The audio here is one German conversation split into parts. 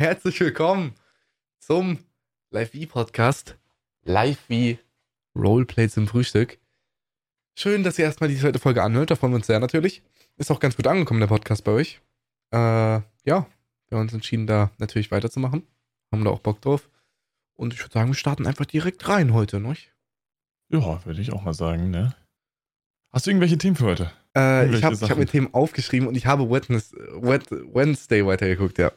herzlich willkommen zum Live wie Podcast. Live wie Roleplay zum Frühstück. Schön, dass ihr erstmal die zweite Folge anhört. Da freuen wir uns sehr natürlich. Ist auch ganz gut angekommen, der Podcast bei euch. Äh, ja, wir haben uns entschieden, da natürlich weiterzumachen. Haben da auch Bock drauf. Und ich würde sagen, wir starten einfach direkt rein heute, ne? Ja, würde ich auch mal sagen, ne? Hast du irgendwelche Themen für heute? Äh, ich habe hab mir Themen aufgeschrieben und ich habe Wednes- Wed- Wednesday weitergeguckt, ja.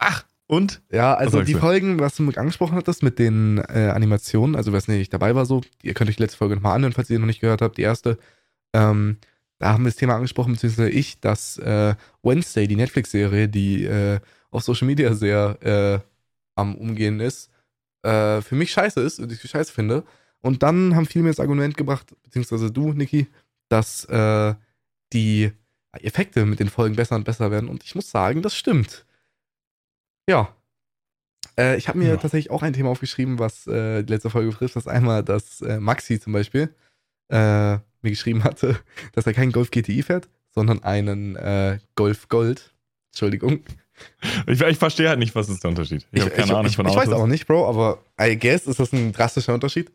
Ach, und? Ja, also die? Folgen, was du angesprochen hattest, mit den äh, Animationen, also was nicht dabei war so, ihr könnt euch die letzte Folge nochmal anhören, falls ihr die noch nicht gehört habt, die erste. Ähm, da haben wir das Thema angesprochen, beziehungsweise ich, dass äh, Wednesday, die Netflix-Serie, die äh, auf Social Media sehr äh, am Umgehen ist, äh, für mich scheiße ist und ich scheiße finde. Und dann haben viele mir das Argument gebracht, beziehungsweise du, Niki, dass äh, die Effekte mit den Folgen besser und besser werden. Und ich muss sagen, das stimmt. Ja. Äh, ich habe mir Ja. tatsächlich auch ein Thema aufgeschrieben, was äh, die letzte Folge betrifft. Das ist einmal, dass äh, Maxi zum Beispiel äh, mir geschrieben hatte, dass er keinen Golf GTI fährt, sondern einen äh, Golf Gold. Entschuldigung. Ich, ich verstehe halt nicht, was ist der Unterschied. Ich, habe keine ich, Ahnung ich, von ich Autos. weiß auch nicht, Bro, aber I guess ist das ein drastischer Unterschied.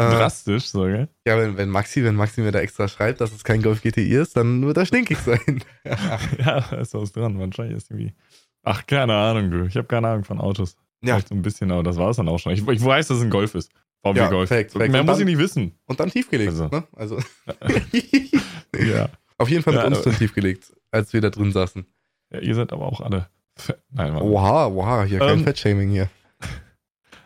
Äh, Drastisch sogar. ja, wenn, wenn Maxi, wenn Maxi mir da extra schreibt, dass es kein Golf GTI ist, dann wird er stinkig sein. Ja, da ist was dran. Wahrscheinlich ist irgendwie. Ach, keine Ahnung, du. Ich habe keine Ahnung von Autos. ja, Vielleicht so ein bisschen, aber das war es dann auch schon. Ich, ich weiß, dass es ein Golf ist. VW Ja, Golf. perfekt, perfekt. Mehr Und muss ich dann- nicht wissen. und dann tiefgelegt. Also. Ne? also. Ja. Auf jeden Fall mit Ja, uns dann tiefgelegt, als wir da drin saßen. ja. Ihr seid aber auch alle. Nein, Mann. Oha, oha, hier kein Ähm, Fettshaming hier.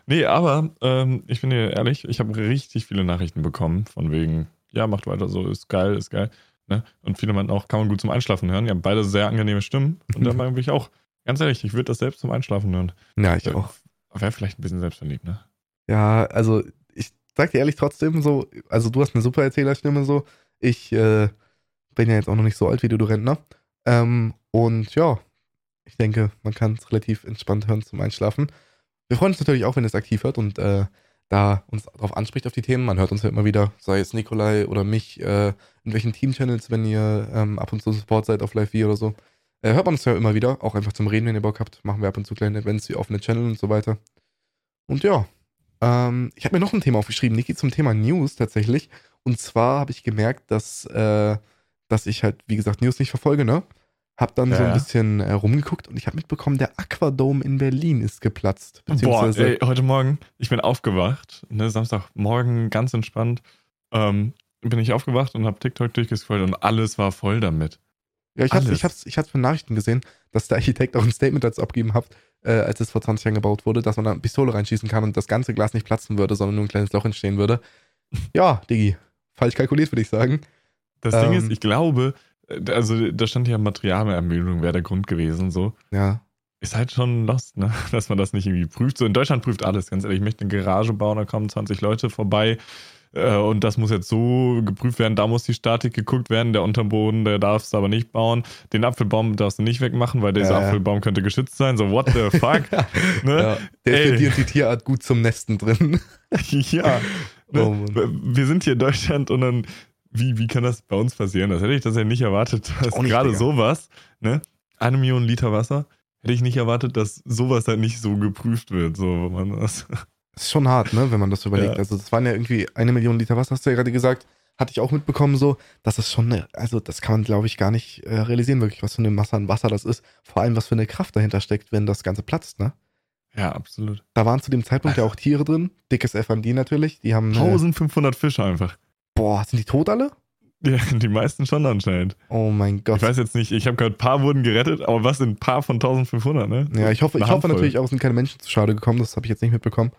Nee, aber ähm, ich bin dir ehrlich, ich habe richtig viele Nachrichten bekommen, von wegen, ja, macht weiter so, ist geil, ist geil. Ne? Und viele meinten auch, kann man gut zum Einschlafen hören. Die haben beide sehr angenehme Stimmen. Und da bin ich auch, ganz ehrlich, ich würde das selbst zum Einschlafen hören. Ja, ich auch. Wäre vielleicht ein bisschen selbstverliebt, ne? Ja, also ich sag dir ehrlich trotzdem so, also du hast eine super Erzählerstimme so. Ich äh, bin ja jetzt auch noch nicht so alt wie du, du Rentner. Ähm, und ja, ich denke, man kann es relativ entspannt hören zum Einschlafen. Wir freuen uns natürlich auch, wenn ihr es aktiv hört und äh, da uns darauf anspricht auf die Themen. Man hört uns ja immer wieder, sei es Nikolai oder mich, äh, in welchen Team-Channels, wenn ihr ähm, ab und zu Support seid auf Live-V oder so. Äh, hört man uns ja immer wieder, auch einfach zum Reden, wenn ihr Bock habt. Machen wir ab und zu kleine Events wie offene Channel und so weiter. Und ja, ähm, ich habe mir noch ein Thema aufgeschrieben, Niki, zum Thema News tatsächlich. Und zwar habe ich gemerkt, dass, äh, dass ich halt, wie gesagt, News nicht verfolge, ne? Hab dann Ja, so ein bisschen äh, rumgeguckt und ich habe mitbekommen, der Aquadome in Berlin ist geplatzt. Boah, ey, heute Morgen, ich bin aufgewacht, ne, Samstagmorgen, ganz entspannt, ähm, bin ich aufgewacht und habe TikTok durchgescrollt und alles war voll damit. Ja, ich hab's, alles. ich hab's, ich hab's von Nachrichten gesehen, dass der Architekt auch ein Statement dazu abgegeben hat, äh, als es vor 20 Jahren gebaut wurde, dass man da eine Pistole reinschießen kann und das ganze Glas nicht platzen würde, sondern nur ein kleines Loch entstehen würde. Ja, Diggi, falsch kalkuliert, würde ich sagen. Das Ding Ähm. ist, ich glaube, äh, also da stand ja Materialermüdung wäre der Grund gewesen, so. Ja, Ist halt schon lost, ne? Dass man das nicht irgendwie prüft. So in Deutschland prüft alles, ganz ehrlich. Ich möchte eine Garage bauen, da kommen 20 Leute vorbei. Äh, Und das muss jetzt so geprüft werden, da muss die Statik geguckt werden, der Unterboden, der darfst du aber nicht bauen. Den Apfelbaum darfst du nicht wegmachen, weil dieser Ja, ja. Apfelbaum könnte geschützt sein. So, what the fuck? ne? ja. Der ist für die und die Tierart gut zum Nesten drin. Ja. Ne? Oh. Wir sind hier in Deutschland und dann, wie, wie kann das bei uns passieren? Das hätte ich das ja nicht erwartet. Dass nicht, gerade sowas, ne? Eine Million Liter Wasser, hätte ich nicht erwartet, dass sowas halt nicht so geprüft wird. So, man das. Das ist schon hart, ne, wenn man das überlegt. Ja. Also, das waren ja irgendwie eine Million Liter Wasser, hast du ja gerade gesagt. Hatte ich auch mitbekommen, so. Das ist schon, eine, also, das kann man, glaube ich, gar nicht äh, realisieren, wirklich, was für eine Masse an Wasser das ist. Vor allem, was für eine Kraft dahinter steckt, wenn das Ganze platzt, ne? Ja, absolut. Da waren zu dem Zeitpunkt ja auch Tiere drin. Dickes FMD natürlich. Die haben. Äh, 1500 Fische einfach. boah, sind die tot alle? Ja, die meisten schon anscheinend. Oh mein Gott. Ich weiß jetzt nicht, ich habe gehört, ein paar wurden gerettet, aber was sind ein paar von 1500, ne? ja, ich hoffe, ich hoffe natürlich auch, es sind keine Menschen zu Schade gekommen. Das habe ich jetzt nicht mitbekommen.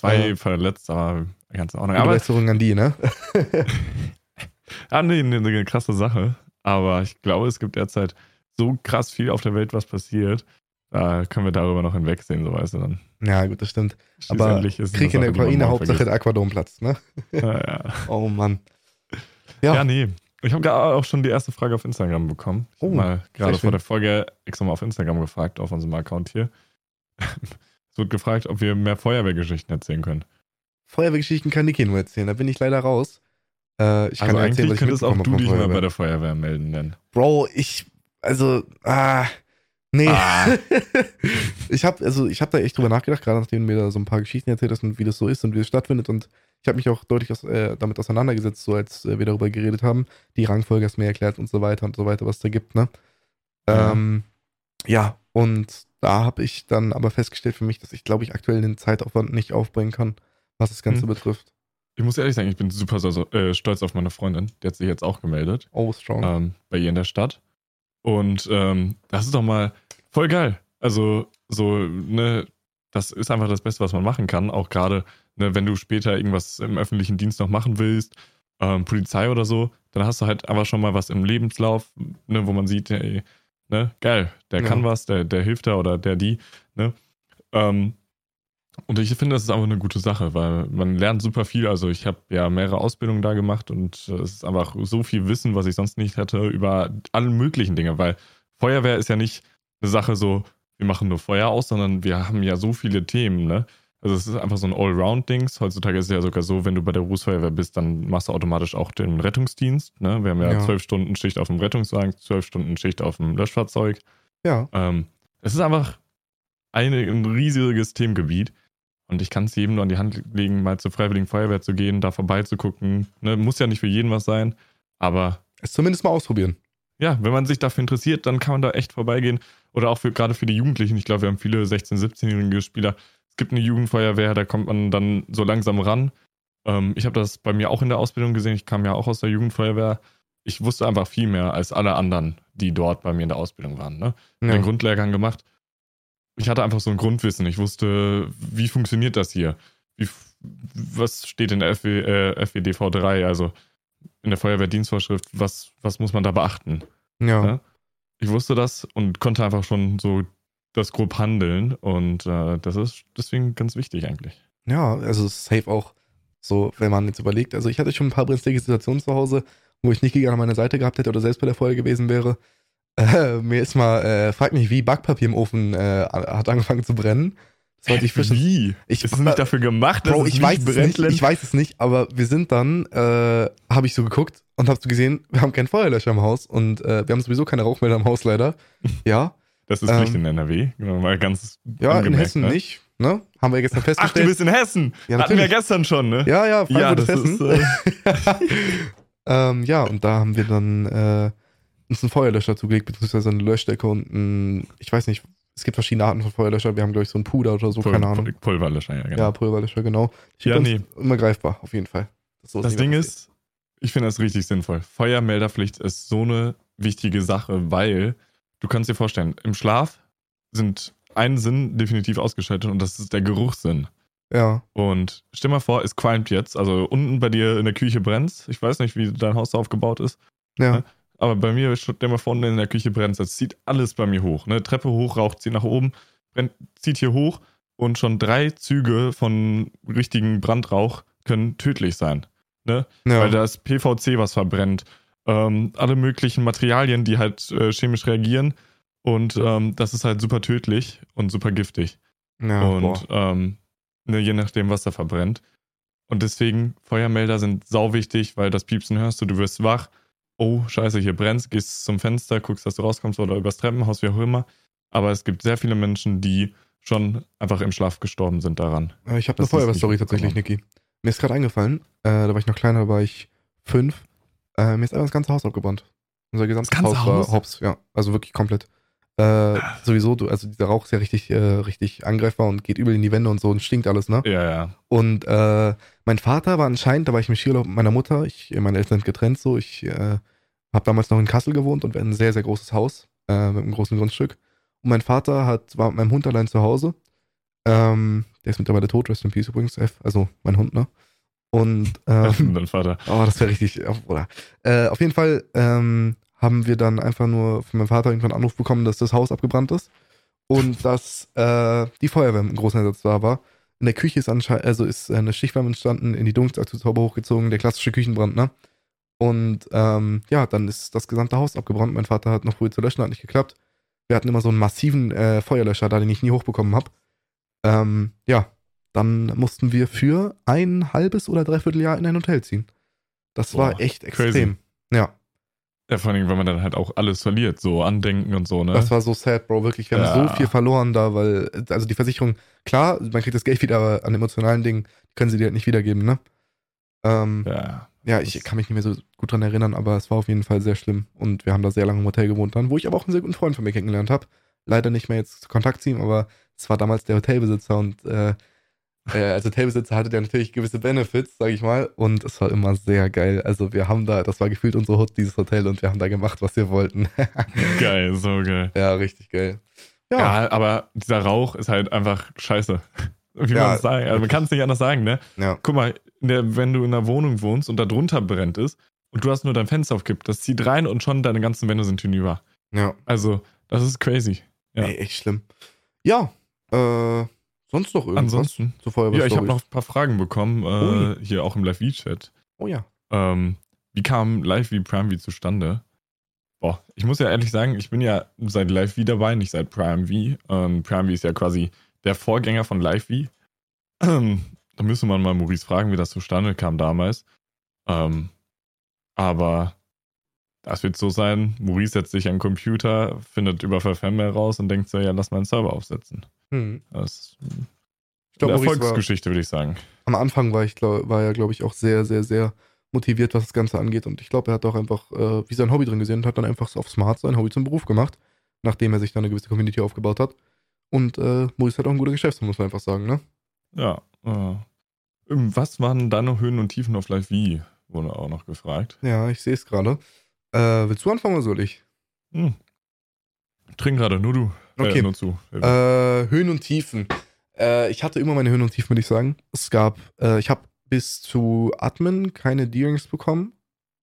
Zwei verletzt, aber ganz Ordnung. Gute Aber Besserung an die, ne? Ah, nee, nee, eine krasse Sache. Aber ich glaube, es gibt derzeit so krass viel auf der Welt, was passiert. Da können wir darüber noch hinwegsehen, so weißt du dann. ja, gut, das stimmt. Aber Krieg in der Ukraine, Hauptsache vergisst. der Aquadom platzt, ne? Ja, ja. Oh Mann. ja. Ja, nee. Ich habe gerade auch schon die erste Frage auf Instagram bekommen. Ich Oh, mal gerade vor der Folge extra mal auf Instagram gefragt, auf unserem Account hier. Es wird gefragt, ob wir mehr Feuerwehrgeschichten erzählen können. Feuerwehrgeschichten kann Niki nur erzählen, da bin ich leider raus. Äh, ich kann also erzählen, eigentlich was ich könntest auch du dich mal bei der Feuerwehr melden, denn. Bro, ich, also, ah, Nee. Ah. ich habe also ich habe da echt drüber nachgedacht, gerade nachdem du mir da so ein paar Geschichten erzählt hast und wie das so ist und wie es stattfindet und ich habe mich auch deutlich aus, äh, damit auseinandergesetzt, so als äh, wir darüber geredet haben. Die Rangfolge hast mir erklärt und so weiter und so weiter, was da gibt, ne? Ja. Ähm, ja, und da habe ich dann aber festgestellt für mich, dass ich glaube ich aktuell den Zeitaufwand nicht aufbringen kann, was das Ganze Hm. betrifft. Ich muss ehrlich sagen, ich bin super so, äh, stolz auf meine Freundin. Die hat sich jetzt auch gemeldet. Oh, strong. ähm, bei ihr in der Stadt. Und ähm, das ist doch mal voll geil. Also, so, ne, das ist einfach das Beste, was man machen kann. Auch gerade, ne, wenn du später irgendwas im öffentlichen Dienst noch machen willst, ähm, Polizei oder so, dann hast du halt einfach schon mal was im Lebenslauf, ne, wo man sieht, ey, ne, geil, der Ja. kann was, der, der hilft da oder der die, ne. Ähm, und ich finde, das ist einfach eine gute Sache, weil man lernt super viel. Also ich habe ja mehrere Ausbildungen da gemacht und es ist einfach so viel Wissen, was ich sonst nicht hätte, über alle möglichen Dinge. Weil Feuerwehr ist ja nicht eine Sache so, wir machen nur Feuer aus, sondern wir haben ja so viele Themen, ne? Also es ist einfach so ein Allround-Dings. Heutzutage ist es ja sogar so, wenn du bei der Berufsfeuerwehr bist, dann machst du automatisch auch den Rettungsdienst. Ne? Wir haben ja Ja. zwölf Stunden Schicht auf dem Rettungswagen, zwölf Stunden Schicht auf dem Löschfahrzeug. ja. Ähm, es ist einfach eine, ein riesiges Themengebiet. Und ich kann es jedem nur an die Hand legen, mal zur Freiwilligen Feuerwehr zu gehen, da vorbeizugucken. Ne, muss ja nicht für jeden was sein, aber Es zumindest mal ausprobieren. Ja, wenn man sich dafür interessiert, dann kann man da echt vorbeigehen. Oder auch für, gerade für die Jugendlichen. Ich glaube, wir haben viele 16-, 17-jährige Spieler. Es gibt eine Jugendfeuerwehr, da kommt man dann so langsam ran. Ähm, ich habe das bei mir auch in der Ausbildung gesehen. Ich kam ja auch aus der Jugendfeuerwehr. Ich wusste einfach viel mehr als alle anderen, die dort bei mir in der Ausbildung waren. Ne? Ja. den Grundlehrgang gemacht. Ich hatte einfach so ein Grundwissen. Ich wusste, wie funktioniert das hier? Wie, was steht in der FW, äh, FWDV 3, also in der Feuerwehrdienstvorschrift? Was, was muss man da beachten? ja. Ja. Ich wusste das und konnte einfach schon so das grob handeln. Und äh, das ist deswegen ganz wichtig eigentlich. Ja, also es ist safe auch so, wenn man jetzt überlegt. Also ich hatte schon ein paar brenzlige Situationen zu Hause, wo ich nicht gegen an meiner Seite gehabt hätte oder selbst bei der Feuer gewesen wäre. Äh, mir ist mal, äh, frag mich, wie Backpapier im Ofen äh, hat angefangen zu brennen. Das wollte ich fischen. Wie? Ich- ist es nicht dafür gemacht, dass Bro, ich nicht weiß es nicht, ich weiß es nicht, aber wir sind dann, äh, habe ich so geguckt und habe so gesehen, wir haben keinen Feuerlöscher im Haus und äh, wir haben sowieso keine Rauchmelder im Haus leider. Ja, Das ist Ähm, in NRW. Genau, mal ganz ja, in Hessen ne? nicht, ne? Haben wir gestern Ach, du festgestellt. bist in Hessen. Ja, Hatten wir gestern schon, ne? ja, ja, Ja, Frankfurt das ist ist, Hessen. äh, ähm, ja, und da haben wir dann äh, uns einen Feuerlöscher zugelegt, beziehungsweise eine Löschdecke und ein, ich weiß nicht, es gibt verschiedene Arten von Feuerlöscher. Wir haben, glaube ich, so einen Puder oder so, Pul keine Ahnung. Pul Pulverlöscher, ja, genau. Ja, Pulverlöscher, genau. Ich Ja, nee. Immer greifbar, auf jeden Fall. Das nie Ding ist, ich finde das richtig sinnvoll. Feuermelderpflicht ist so eine wichtige Sache, weil du kannst dir vorstellen, im Schlaf sind ein Sinn definitiv ausgeschaltet und das ist der Geruchssinn. Ja, Und stell mal vor, es qualmt jetzt, also unten bei dir in der Küche brennt Ich weiß nicht, wie dein Haus da aufgebaut ist. ja, Ja. Aber bei mir, stell mal vor, unten in der Küche brennt Das zieht alles bei mir hoch. Ne? Treppe hoch, Rauch zieht nach oben, brennt, zieht hier hoch und schon drei Züge von richtigen Brandrauch können tödlich sein. Ne? ja. Weil da ist PVC, was verbrennt. Ähm, alle möglichen Materialien, die halt äh, chemisch reagieren. Und ähm, das ist halt super tödlich und super giftig. ja und ähm, ne, je nachdem, was da verbrennt. Und deswegen, Feuermelder sind sau wichtig, weil das Piepsen hörst du, du wirst wach. Oh, scheiße, hier brennt, gehst zum Fenster, guckst, dass du rauskommst oder übers Treppenhaus, wie auch immer. Aber es gibt sehr viele Menschen, die schon einfach im Schlaf gestorben sind daran. Ich habe eine Feuerwehrstory tatsächlich, mitbekommen. Niki. Mir ist gerade eingefallen, äh, da war ich noch kleiner, da war ich fünf. Äh, mir ist einfach das ganze Haus abgebrannt. Unser gesamtes Haus, Haus? war hops, ja. Also wirklich komplett. Äh, sowieso, du, also dieser Rauch ist ja richtig, äh, richtig angreifbar und geht übel in die Wände und so und stinkt alles, ne? Ja, ja. Und äh, mein Vater war anscheinend, da war ich im Skiurlaub mit meiner Mutter, ich, meine Eltern sind getrennt so, ich äh, habe damals noch in Kassel gewohnt und wir hatten ein sehr, sehr großes Haus äh, mit einem großen Grundstück. Und mein Vater hat, war mit meinem Hund allein zu Hause. Ähm, der ist mittlerweile tot, Rest in Peace übrigens, F, also mein Hund, ne? Und ähm, Dein Vater. Oh, das wäre richtig. oh, Oder. Äh, auf jeden Fall ähm, haben wir dann einfach nur von meinem Vater irgendwann einen Anruf bekommen, dass das Haus abgebrannt ist und dass äh, die Feuerwehr im großen Einsatz da war. In der Küche ist anscheinend, also ist eine Stichwärme entstanden, in die Dunkelaktionshaube hochgezogen, der klassische Küchenbrand, ne? Und ähm, ja, dann ist das gesamte Haus abgebrannt. Mein Vater hat noch früh zu löschen, hat nicht geklappt. Wir hatten immer so einen massiven äh, Feuerlöscher da, den ich nie hochbekommen habe. Ähm, ja, dann mussten wir für ein halbes oder dreiviertel Jahr in ein Hotel ziehen. Das war Boah, echt crazy. extrem. Ja. Ja, vor allem, wenn man dann halt auch alles verliert, so Andenken und so, ne? Das war so sad, Bro, wirklich. Wir Ja. haben so viel verloren da, weil, also die Versicherung, klar, man kriegt das Geld wieder, aber an emotionalen Dingen können sie dir halt nicht wiedergeben, ne? Ähm, ja. ja, ich kann mich nicht mehr so gut dran erinnern, aber es war auf jeden Fall sehr schlimm. Und wir haben da sehr lange im Hotel gewohnt dann, wo ich aber auch einen sehr guten Freund von mir kennengelernt habe. Leider nicht mehr jetzt Kontakt zu ihm, aber es war damals der Hotelbesitzer und äh, äh, als Hotelbesitzer hatte der natürlich gewisse Benefits, sag ich mal. Und es war immer sehr geil. Also wir haben da, das war gefühlt unsere Hut, dieses Hotel, und wir haben da gemacht, was wir wollten. Geil, so geil. ja, richtig geil. Ja. aber dieser Rauch ist halt einfach scheiße. Wie Ja. man es sagen. Also man kann es nicht anders sagen, ne? ja. Guck mal, der, wenn du in einer Wohnung wohnst und da drunter brennt es und du hast nur dein Fenster aufgekippt, das zieht rein und schon deine ganzen Wände sind hinüber. Ja. Also, das ist crazy. Ja. Ey, echt schlimm. Ja, äh, sonst noch irgendwas Ansonsten. zu Feuerwehr Ja, ich habe noch ein paar Fragen bekommen, äh, hier auch im Live-V-Chat. Oh ja. Ähm, wie kam Live wie Prime V zustande? Boah, ich muss ja ehrlich sagen, ich bin ja seit Live V dabei, nicht seit Prime V. Ähm, Prime V ist ja quasi der Vorgänger von Live V. Ähm, da müsste man mal Maurice fragen, wie das zustande kam damals. Ähm, aber das wird so sein, Maurice setzt sich an den Computer, findet über Verfemmail raus und denkt so, ja, lass mal einen Server aufsetzen. Hm. Das ist Ich glaube, eine Erfolgsgeschichte, würde ich sagen. am Anfang war, ich, glaub, war er, glaube ich, auch sehr, sehr, sehr motiviert, was das Ganze angeht. Und ich glaube, er hat auch einfach äh, wie sein Hobby drin gesehen und hat dann einfach so auf Smart sein Hobby zum Beruf gemacht, nachdem er sich dann eine gewisse Community aufgebaut hat. Und äh, Maurice hat auch ein guter Geschäftsmann, muss man einfach sagen, ne? Ja. Äh, was waren deine Höhen und Tiefen auf Live V? Wurde auch noch gefragt. Ja, ich sehe es gerade. Äh, willst du anfangen oder soll ich? Hm. Trink gerade, nur du. Okay. Äh, nur zu. Äh, Höhen und Tiefen. Äh, ich hatte immer meine Höhen und Tiefen, würde ich sagen. Es gab, äh, ich habe bis zu Admin keine D-Ranks bekommen.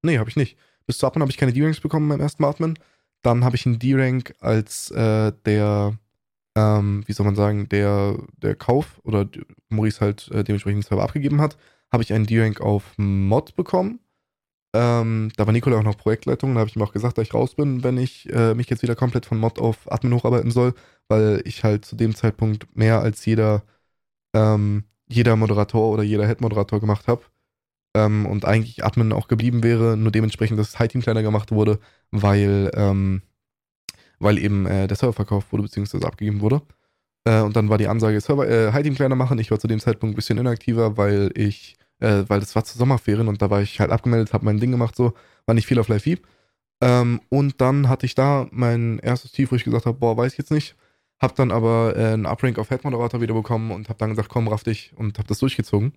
Nee, habe ich nicht. Bis zu Admin habe ich keine D-Ranks bekommen beim ersten Mal Admin. Dann habe ich einen D-Rank als äh, der, ähm, wie soll man sagen, der, der Kauf oder Maurice halt äh, dementsprechend Server abgegeben hat, habe ich einen D-Rank auf Mod bekommen. Ähm, da war Nikola auch noch Projektleitung, da habe ich ihm auch gesagt, dass ich raus bin, wenn ich äh, mich jetzt wieder komplett von Mod auf Admin hocharbeiten soll weil ich halt zu dem Zeitpunkt mehr als jeder, ähm, jeder Moderator oder jeder Head-Moderator gemacht habe. Ähm, und eigentlich Admin auch geblieben wäre, nur dementsprechend das High-Team kleiner gemacht wurde, weil, ähm, weil eben äh, der Server verkauft wurde, beziehungsweise abgegeben wurde. Äh, und dann war die Ansage, Server, äh, High-Team kleiner machen. Ich war zu dem Zeitpunkt ein bisschen inaktiver, weil ich, äh, weil das war zu Sommerferien und da war ich halt abgemeldet, habe mein Ding gemacht, so, war nicht viel auf Live ähm, Und dann hatte ich da mein erstes Tief, wo ich gesagt habe, boah, weiß ich jetzt nicht. Hab dann aber äh, einen Uprank auf Head-Moderator wieder bekommen und hab dann gesagt, komm, raff dich und hab das durchgezogen.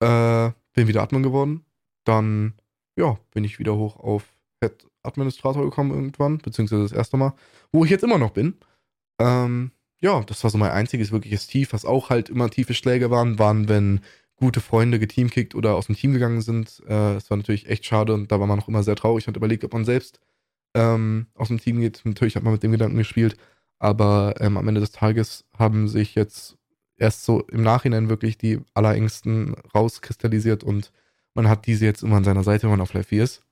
Äh, bin wieder Admin geworden. Dann, ja, bin ich wieder hoch auf Head-Administrator gekommen irgendwann, beziehungsweise das erste Mal, wo ich jetzt immer noch bin. Ähm, ja, das war so mein einziges wirkliches Tief, was auch halt immer tiefe Schläge waren, waren, wenn gute Freunde geteamkickt oder aus dem Team gegangen sind. Äh, das war natürlich echt schade und da war man auch immer sehr traurig und überlegt, ob man selbst ähm, aus dem Team geht. Natürlich hat man mit dem Gedanken gespielt, aber ähm, am Ende des Tages haben sich jetzt erst so im Nachhinein wirklich die allerengsten rauskristallisiert und man hat diese jetzt immer an seiner Seite, wenn man auf Live 4 ist.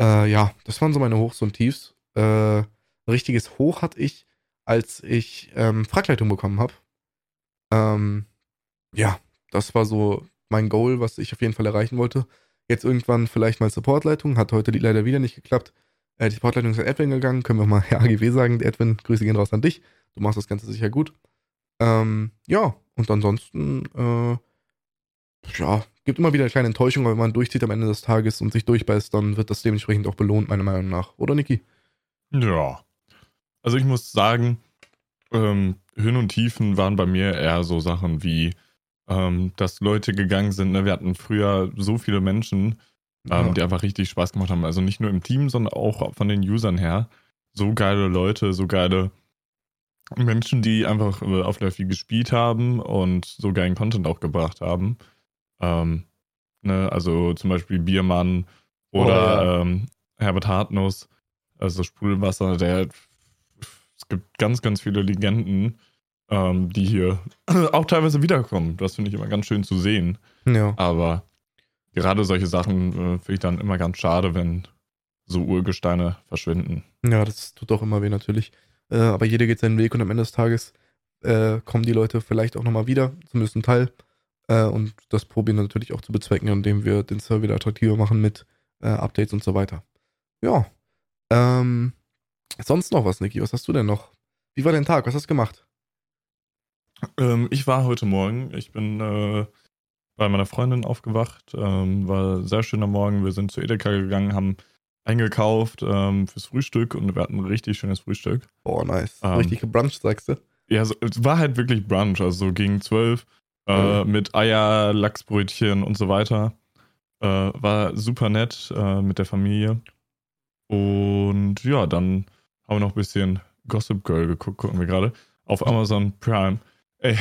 Äh, ja, das waren so meine Hochs und Tiefs. Äh, ein richtiges Hoch hatte ich, als ich ähm, Fragleitung bekommen habe. Ähm, ja, das war so mein Goal, was ich auf jeden Fall erreichen wollte. Jetzt irgendwann vielleicht mal Supportleitung, hat heute leider wieder nicht geklappt. Äh, die Supportleitung ist an Edwin gegangen, können wir mal AGW sagen. Edwin, Grüße gehen raus an dich. Du machst das Ganze sicher gut. Ähm, ja, und ansonsten, äh, ja, gibt immer wieder eine kleine Enttäuschung, aber wenn man durchzieht am Ende des Tages und sich durchbeißt, dann wird das dementsprechend auch belohnt, meiner Meinung nach. Oder, Niki? Ja. Also ich muss sagen, ähm, Höhen und Tiefen waren bei mir eher so Sachen wie, ähm, dass Leute gegangen sind. Ne? Wir hatten früher so viele Menschen, ähm, Ja. die einfach richtig Spaß gemacht haben. Also nicht nur im Team, sondern auch von den Usern her. So geile Leute, so geile Menschen, die einfach äh, auf Live gespielt haben und so geilen Content auch gebracht haben. Ähm, ne? Also zum Beispiel Biermann oder Oh, ja. ähm, Herbert Hartnuss, also Sprudelwasser, der es gibt ganz, ganz viele Legenden, ähm, die hier auch teilweise wiederkommen. Das finde ich immer ganz schön zu sehen. ja. Aber gerade solche Sachen äh, finde ich dann immer ganz schade, wenn so Urgesteine verschwinden. Ja, das tut auch immer weh natürlich. Äh, aber jeder geht seinen Weg und am Ende des Tages äh, kommen die Leute vielleicht auch nochmal wieder, zumindest ein Teil. Äh, und das probieren wir natürlich auch zu bezwecken, indem wir den Server wieder attraktiver machen mit äh, Updates und so weiter. Ja, Ähm, sonst noch was, Niki? Was hast du denn noch? Wie war dein Tag? Was hast du gemacht? Ähm, ich war heute Morgen, ich bin äh, bei meiner Freundin aufgewacht, ähm, war ein sehr schöner Morgen. Wir sind zu Edeka gegangen, haben eingekauft ähm, fürs Frühstück und wir hatten ein richtig schönes Frühstück. Boah, nice. Ähm, Richtig gebruncht, sagst du? Ja, so, es war halt wirklich Brunch, also so gegen zwölf äh, mit Eier, Lachsbrötchen und so weiter. Äh, war super nett äh, mit der Familie. Und ja, dann haben wir noch ein bisschen Gossip Girl geguckt, gucken wir gerade. Auf Amazon Prime. Ey.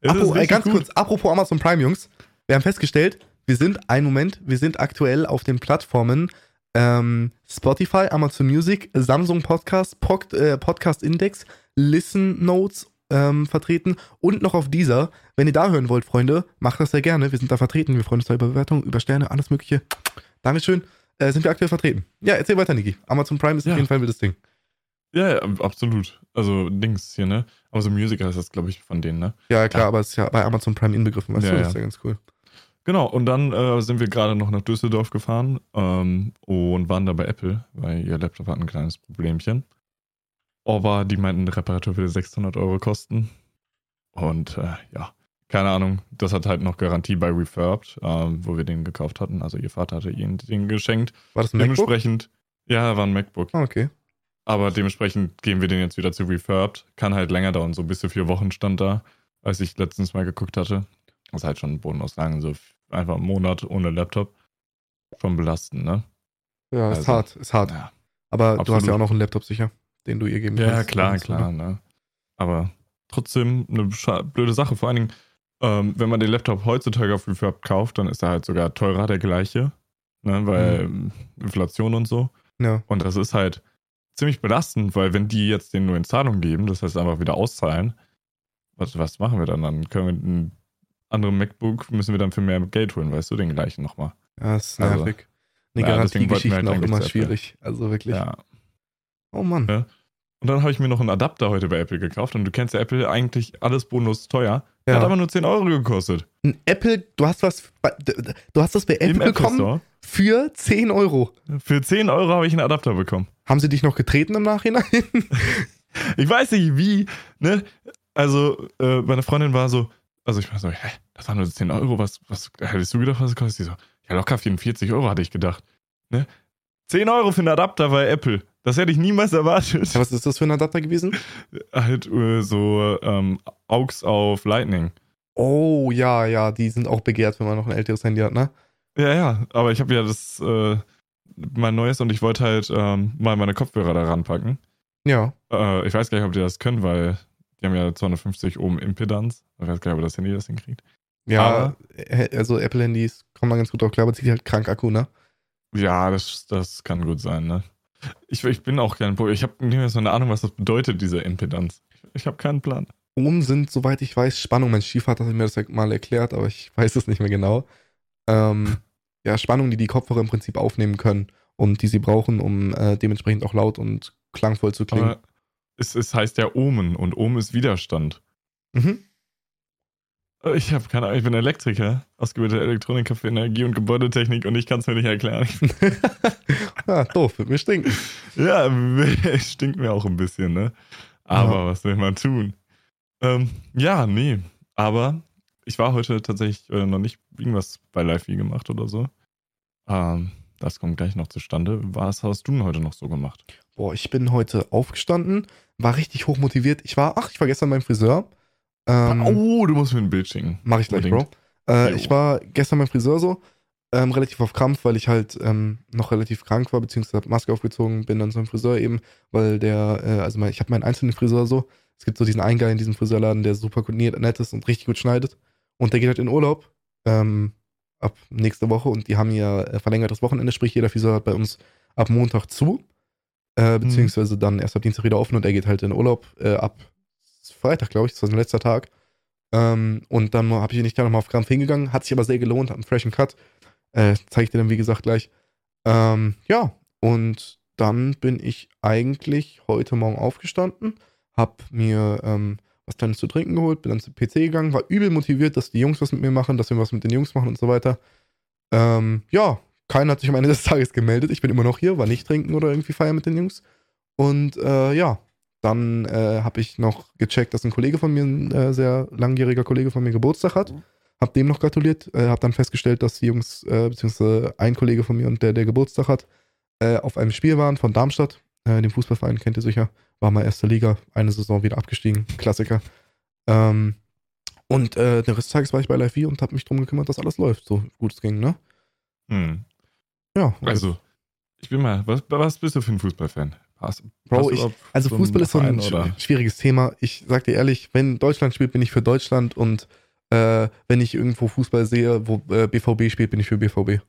es Apro, ist ey, ganz gut. kurz, apropos Amazon Prime, Jungs. Wir haben festgestellt, wir sind, einen Moment, wir sind aktuell auf den Plattformen ähm, Spotify, Amazon Music, Samsung Podcast, Pod, äh, Podcast Index, Listen Notes ähm, vertreten und noch auf dieser. Wenn ihr da hören wollt, Freunde, macht das sehr gerne. Wir sind da vertreten. Wir freuen uns da über Bewertungen, über Sterne, alles Mögliche. Dankeschön. Äh, sind wir aktuell vertreten. Ja, erzähl weiter, Niki. Amazon Prime ist Ja. auf jeden Fall ein wildes Ding. Ja, ja, absolut. Also Dings hier, ne? Amazon Music heißt das, glaube ich, von denen, ne? Ja, klar, Ja. aber es ist ja bei Amazon Prime inbegriffen, weißt Ja, du? Das ja. ist ja ganz cool. Genau, und dann äh, sind wir gerade noch nach Düsseldorf gefahren ähm, und waren da bei Apple, weil ihr Laptop hat ein kleines Problemchen. Aber die meinten, die Reparatur würde 600 Euro kosten. Und äh, ja, keine Ahnung, das hat halt noch Garantie bei Refurbed, ähm, wo wir den gekauft hatten. Also ihr Vater hatte ihnen den geschenkt. War das ein MacBook? Dementsprechend, ja, war ein MacBook. Ah, okay. Aber dementsprechend geben wir den jetzt wieder zu Refurbed. Kann halt länger dauern, so bis zu vier Wochen stand da, als ich letztens mal geguckt hatte. Das ist halt schon bodenlos so einfach einen Monat ohne Laptop. Schon belastend, ne? Ja, ist Also, hart, ist hart. Ja, Aber du hast absolut. ja auch noch einen Laptop sicher, den du ihr geben ja kannst. klar, Und so, klar, ne? Aber trotzdem eine blöde Sache. Vor allen Dingen, ähm, wenn man den Laptop heutzutage auf Refurb kauft, dann ist er halt sogar teurer, der gleiche. Ne? Weil ähm, Inflation und so. Ja. Und das ist halt ziemlich belastend, weil wenn die jetzt den nur in Zahlung geben, das heißt einfach wieder auszahlen, was, was machen wir dann? Dann können wir einen anderen MacBook, müssen wir dann für mehr Geld holen, weißt du, den gleichen nochmal. ja, ist Also, nervig. Die ja, deswegen wollten wir Garantiegeschichten halt auch immer schwierig. Also wirklich. Ja. Oh Mann. Ja. Und dann habe ich mir noch einen Adapter heute bei Apple gekauft und du kennst ja Apple eigentlich alles bonus teuer. Ja. Hat aber nur 10 Euro gekostet. Ein Apple, du hast was, bei- du hast das bei Im Apple Apple bekommen Store. für 10 Euro. Für 10 Euro habe ich einen Adapter bekommen. Haben sie dich noch getreten im Nachhinein? Ich weiß nicht wie, ne? Also, äh, meine Freundin war so, also ich war so, hä, das waren nur 10 Euro, was, was hättest du gedacht, was es kostet? Sie so, ja, locker 44 Euro hatte ich gedacht. Ne? 10 Euro für einen Adapter bei Apple. Das hätte ich niemals erwartet. Ja, was ist das für ein Adapter gewesen? Halt äh, so ähm, AUX auf Lightning. Oh, ja, ja, die sind auch begehrt, wenn man noch ein älteres Handy hat, ne? Ja, ja, aber ich habe ja das, äh, mein neues und ich wollte halt ähm, mal meine Kopfhörer da ranpacken. Ja. Äh, ich weiß gar nicht, ob die das können, weil die haben ja 250 Ohm Impedanz. Ich weiß gar nicht, ob das Handy das hinkriegt. Ja, Aber- äh, also Apple-Handys kommen da ganz gut drauf klar, aber zieht halt krank Akku, ne? Ja, das, das kann gut sein, ne? Ich, ich bin auch kein Pro. Ich habe nicht mehr so eine Ahnung, was das bedeutet, diese Impedanz. Ich, ich habe keinen Plan. Ohm sind, soweit ich weiß, Spannung. Mein Stiefvater hat mir das mal erklärt, aber ich weiß es nicht mehr genau. Ähm, ja, Spannung, die die Kopfhörer im Prinzip aufnehmen können und die sie brauchen, um äh, dementsprechend auch laut und klangvoll zu klingen. Aber es, es heißt ja Ohmen und Ohm ist Widerstand. Mhm. Ich habe keine Ahnung, ich bin Elektriker, ausgebildeter Elektroniker für Energie- und Gebäudetechnik und ich kann es mir nicht erklären. ja, doof, wird mir stinken. ja, es stinkt mir auch ein bisschen, ne? Aber Ja. was will man tun? Ähm, ja, nee. Aber ich war heute tatsächlich äh, noch nicht irgendwas bei Live-Wie gemacht oder so. Ähm, das kommt gleich noch zustande. Was hast du denn heute noch so gemacht? Boah, ich bin heute aufgestanden, war richtig hoch motiviert. Ich war, ach, ich war gestern beim Friseur. Ähm, oh, du musst mir ein Bild schicken. Mach ich gleich, Bro. Äh, ich war gestern beim Friseur so, ähm, relativ auf Krampf, weil ich halt ähm, noch relativ krank war, beziehungsweise Maske aufgezogen, bin dann zum Friseur eben, weil der, äh, also mein, ich habe meinen einzelnen Friseur so. Es gibt so diesen einen Guy in diesem Friseurladen, der super nett ist und richtig gut schneidet. Und der geht halt in Urlaub ähm, ab nächste Woche und die haben ja äh, verlängertes Wochenende, sprich jeder Friseur hat bei uns ab Montag zu, äh, beziehungsweise dann erst ab Dienstag wieder offen und er geht halt in Urlaub äh, ab Freitag, glaube ich, das war sein letzter Tag. Ähm, und dann habe ich nicht da nochmal auf Krampf hingegangen, hat sich aber sehr gelohnt, hat einen freshen Cut. Äh, zeige ich dir dann, wie gesagt, gleich. Ähm, ja, und dann bin ich eigentlich heute Morgen aufgestanden, hab mir ähm, was Kleines zu trinken geholt, bin dann zum PC gegangen, war übel motiviert, dass die Jungs was mit mir machen, dass wir was mit den Jungs machen und so weiter. Ähm, ja, keiner hat sich am Ende des Tages gemeldet. Ich bin immer noch hier, war nicht trinken oder irgendwie feiern mit den Jungs. Und äh, ja, dann äh, habe ich noch gecheckt, dass ein Kollege von mir, ein äh, sehr langjähriger Kollege von mir Geburtstag hat. Hab dem noch gratuliert, äh, hab dann festgestellt, dass die Jungs, äh, beziehungsweise ein Kollege von mir und der, der Geburtstag hat, äh, auf einem Spiel waren von Darmstadt, äh, dem Fußballverein, kennt ihr sicher, war mal erste Liga, eine Saison wieder abgestiegen, Klassiker. Ähm, und äh, den Rest des Tages war ich bei Live und habe mich drum gekümmert, dass alles läuft, so gut es ging, ne? Hm. Ja. Also, ich bin mal, was, was bist du für ein Fußballfan? Passt, Bro, ich, also so Fußball ist so ein oder? sch- schwieriges Thema. Ich sag dir ehrlich, wenn Deutschland spielt, bin ich für Deutschland und äh, wenn ich irgendwo Fußball sehe, wo äh, BVB spielt, bin ich für BVB.